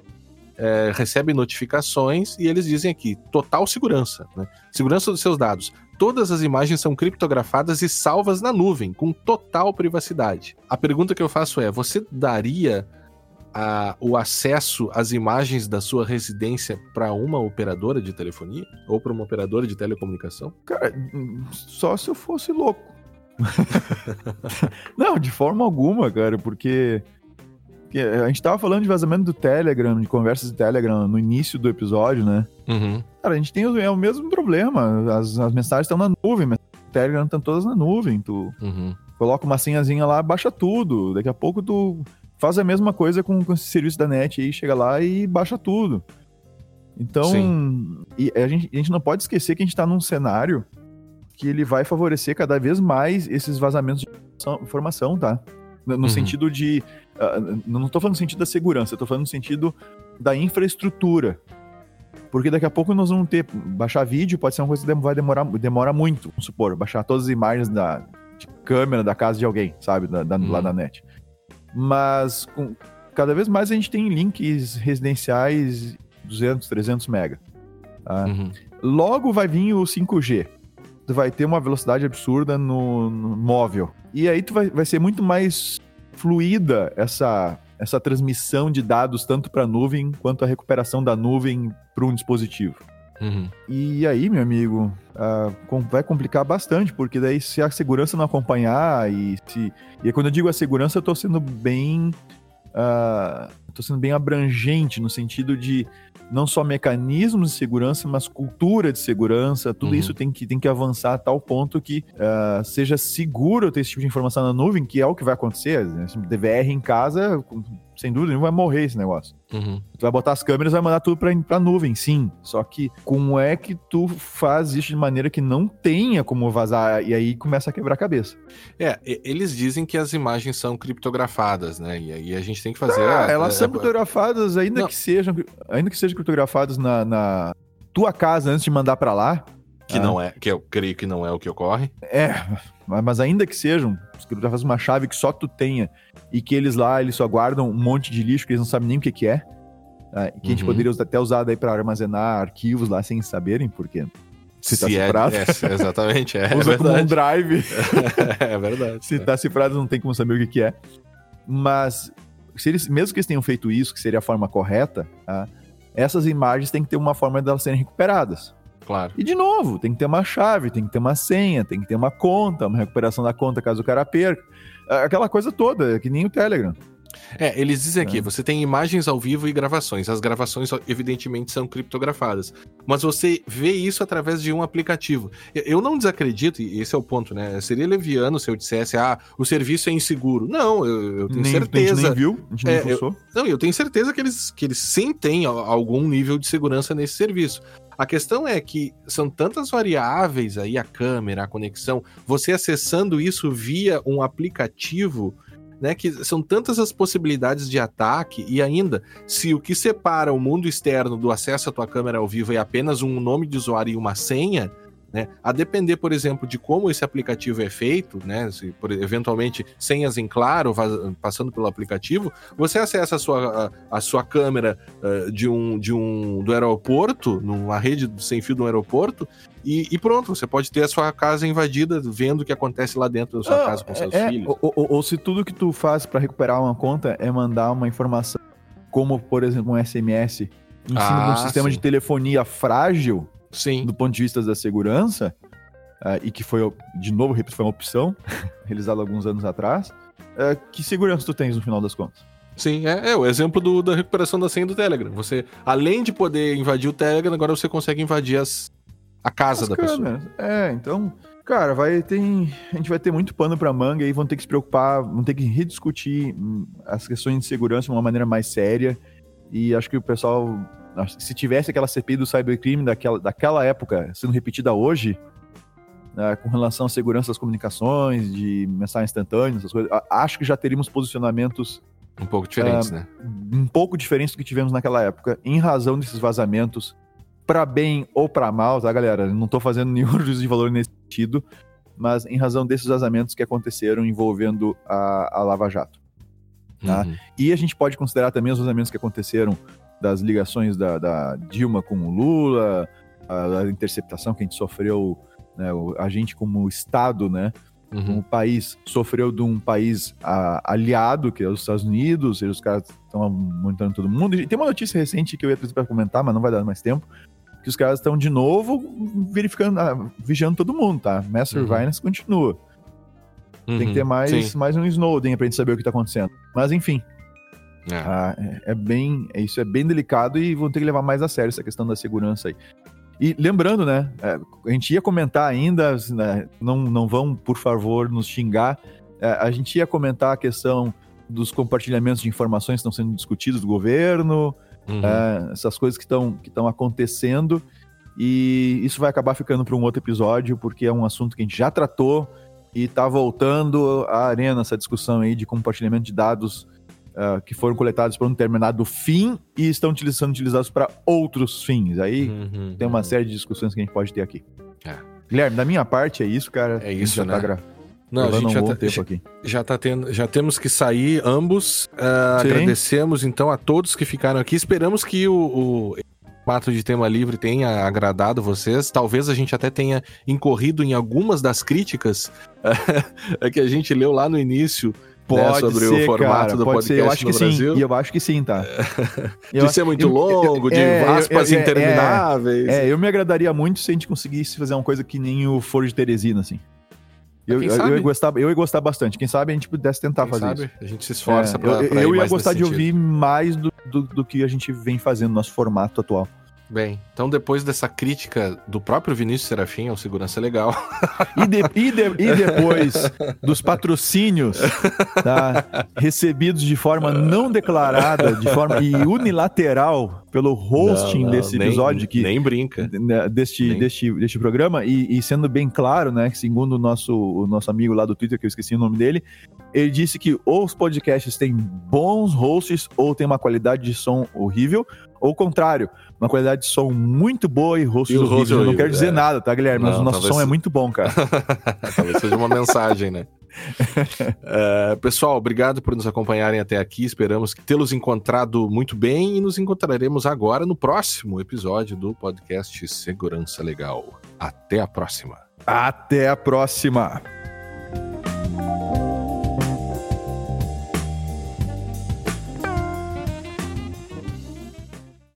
é, recebe notificações e eles dizem aqui: total segurança, né? Segurança dos seus dados. Todas as imagens são criptografadas e salvas na nuvem, com total privacidade. A pergunta que eu faço é: você daria a, o acesso às imagens da sua residência para uma operadora de telefonia? Ou para uma operadora de telecomunicação? Cara, só se eu fosse louco. Não, de forma alguma, cara, porque a gente tava falando de vazamento do Telegram, de conversas de Telegram no início do episódio, né? Uhum. Cara, a gente tem é o mesmo problema. As, as mensagens estão na nuvem, mas o Telegram estão todas na nuvem. Tu uhum. coloca uma senhazinha lá, baixa tudo. Daqui a pouco tu faz a mesma coisa com, com esse serviço da net aí, chega lá e baixa tudo. Então, a gente, a gente não pode esquecer que a gente está num cenário que ele vai favorecer cada vez mais esses vazamentos de informação, tá? No, no uhum. sentido de Uh, não estou falando no sentido da segurança, estou falando no sentido da infraestrutura. Porque daqui a pouco nós vamos ter. Baixar vídeo pode ser uma coisa que vai demorar demora muito. Vamos supor, baixar todas as imagens da, de câmera da casa de alguém, sabe? Da, da, uhum. Lá da net. Mas com, cada vez mais a gente tem links residenciais 200, 300 mega. Tá? Uhum. Logo vai vir o 5G. Tu vai ter uma velocidade absurda no, no móvel. E aí tu vai, vai ser muito mais fluida essa, essa transmissão de dados tanto para a nuvem quanto a recuperação da nuvem para um dispositivo. Uhum. E aí, meu amigo, uh, vai complicar bastante, porque daí se a segurança não acompanhar e se. E quando eu digo a segurança, eu estou sendo bem. Uh, sendo bem abrangente no sentido de não só mecanismos de segurança, mas cultura de segurança, tudo uhum. isso tem que, tem que avançar a tal ponto que uh, seja seguro ter esse tipo de informação na nuvem, que é o que vai acontecer. Né? DVR em casa, sem dúvida nenhuma, vai morrer esse negócio. Uhum. Tu vai botar as câmeras, vai mandar tudo pra, pra nuvem, sim. Só que como é que tu faz isso de maneira que não tenha como vazar? E aí começa a quebrar a cabeça. É, eles dizem que as imagens são criptografadas, né? E aí a gente tem que fazer. Ah, elas são criptografadas, ainda não. que sejam, ainda que sejam criptografadas na, na tua casa antes de mandar para lá. Que ah. não é, que eu creio que não é o que ocorre. É, mas ainda que sejam, criptografas uma chave que só tu tenha e que eles lá, eles só guardam um monte de lixo que eles não sabem nem o que, que é. Ah, que uhum. a gente uhum. poderia até usar daí para armazenar arquivos lá sem saberem, porque se tá cifrado. É, é, exatamente, é. Usa é como um drive. é verdade. se tá cifrado, não tem como saber o que, que é. Mas, se eles, mesmo que eles tenham feito isso, que seria a forma correta, tá? essas imagens têm que ter uma forma de elas serem recuperadas. Claro. E de novo, tem que ter uma chave, tem que ter uma senha, tem que ter uma conta, uma recuperação da conta caso o cara perca. Aquela coisa toda, que nem o Telegram. É, eles dizem aqui, é. você tem imagens ao vivo e gravações. As gravações, evidentemente, são criptografadas. Mas você vê isso através de um aplicativo. Eu não desacredito, e esse é o ponto, né? Seria leviano se eu dissesse, ah, o serviço é inseguro. Não, eu, eu tenho nem, certeza. A gente nem viu, a gente nem é, eu, Não, eu tenho certeza que eles, que eles sim têm algum nível de segurança nesse serviço. A questão é que são tantas variáveis aí, a câmera, a conexão, você acessando isso via um aplicativo, né, que são tantas as possibilidades de ataque e ainda, se o que separa o mundo externo do acesso à tua câmera ao vivo é apenas um nome de usuário e uma senha, Né? A depender, por exemplo, de como esse aplicativo é feito, né? Se, por, eventualmente senhas em claro, vaz, passando pelo aplicativo, você acessa a sua, a, a sua câmera uh, de um, de um, do aeroporto, numa rede sem fio do aeroporto, e, e, pronto, você pode ter a sua casa invadida vendo o que acontece lá dentro da sua ah, casa com seus é, filhos. Ou, ou, ou, se tudo que tu faz para recuperar uma conta é mandar uma informação, como por exemplo um SMS, em cima ah, de um sistema sim. de telefonia frágil, sim. do ponto de vista da segurança, uh, e que foi, de novo, foi uma opção realizada alguns anos atrás, uh, que segurança tu tens no final das contas? Sim, é, é o exemplo do, da recuperação da senha do Telegram. Você, além de poder invadir o Telegram, agora você consegue invadir as, a casa As da câmeras. pessoa. É, então, cara, vai ter, a gente vai ter muito pano para manga e vão ter que se preocupar, vão ter que rediscutir hum, as questões de segurança de uma maneira mais séria. E acho que o pessoal, se tivesse aquela CPI do cybercrime daquela, daquela época sendo repetida hoje, né, com relação à segurança das comunicações, de mensagem instantânea, essas coisas, acho que já teríamos posicionamentos um pouco diferentes, uh, né? Um pouco diferentes do que tivemos naquela época, em razão desses vazamentos para bem ou para mal, tá, galera? Não tô fazendo nenhum juízo de valor nesse sentido, mas em razão desses vazamentos que aconteceram envolvendo a, a Lava Jato. Tá? Uhum. E a gente pode considerar também os vazamentos que aconteceram das ligações da, da Dilma com o Lula, a, a, interceptação que a gente sofreu, né, a gente como Estado, né, uhum. como país, sofreu de um país a, aliado, que é os Estados Unidos, e os caras estão monitorando todo mundo. E tem uma notícia recente que eu ia trazer para comentar, mas não vai dar mais tempo, que os caras estão de novo verificando, ah, vigiando todo mundo, tá? Uhum. Surveillance continua. Uhum, Tem que ter uhum. mais, mais um Snowden pra gente saber o que tá acontecendo. Mas enfim. É. Ah, é, bem. É, isso é bem delicado e vão ter que levar mais a sério essa questão da segurança aí. E lembrando, né? É, a gente ia comentar ainda, né, não, não vão, por favor, nos xingar. A gente ia comentar a questão dos compartilhamentos de informações que estão sendo discutidos do governo, Uhum. É, essas coisas que estão que acontecendo. E isso vai acabar ficando para um outro episódio, porque é um assunto que a gente já tratou e está voltando à arena essa discussão aí de compartilhamento de dados uh, que foram coletados para um determinado fim e estão sendo utilizados para outros fins. Aí uhum, tem uma uhum. série de discussões que a gente pode ter aqui. É. Guilherme, da minha parte é isso, cara. É isso, já tá né? Tá não, a gente um já, tá, já, já, tá tendo, já temos que sair ambos. Uh, agradecemos então a todos que ficaram aqui. Esperamos que o, o formato de tema livre tenha agradado vocês. Talvez a gente até tenha incorrido em algumas das críticas que a gente leu lá no início. Pode né, sobre ser, o formato cara, do podcast ser. Eu acho que Brasil. sim. E eu acho que sim, tá? de eu ser muito eu, longo, de é, aspas eu, intermináveis. É, é, eu me agradaria muito se a gente conseguisse fazer uma coisa que nem o Foro de Teresina, assim. Eu, eu, eu, ia gostar, eu ia gostar bastante. Quem sabe a gente pudesse tentar Quem fazer sabe? isso. A gente se esforça é, pra, eu, pra Eu ia gostar de sentido. ouvir mais do, do, do, que a gente vem fazendo no nosso formato atual. Bem, então depois dessa crítica do próprio Vinícius Serafim ao Segurança Legal. E, de, e, de, e depois dos patrocínios tá, recebidos de forma não declarada, de forma e unilateral pelo hosting não, não, desse episódio. Nem, que, nem brinca. Né, deste, nem. Deste, deste programa, e, e, sendo bem claro, né, que segundo o nosso, o nosso amigo lá do Twitter, que eu esqueci o nome dele, ele disse que ou os podcasts têm bons hosts ou tem uma qualidade de som horrível, ou o contrário, uma qualidade de som muito boa e rosto horrível. Eu não quero dizer é. nada, tá, Guilherme? Não, mas o nosso som é muito bom, cara. talvez seja uma mensagem, né? uh, pessoal, obrigado por nos acompanharem até aqui. Esperamos tê-los encontrado muito bem e nos encontraremos agora no próximo episódio do podcast Segurança Legal. Até a próxima. Até a próxima.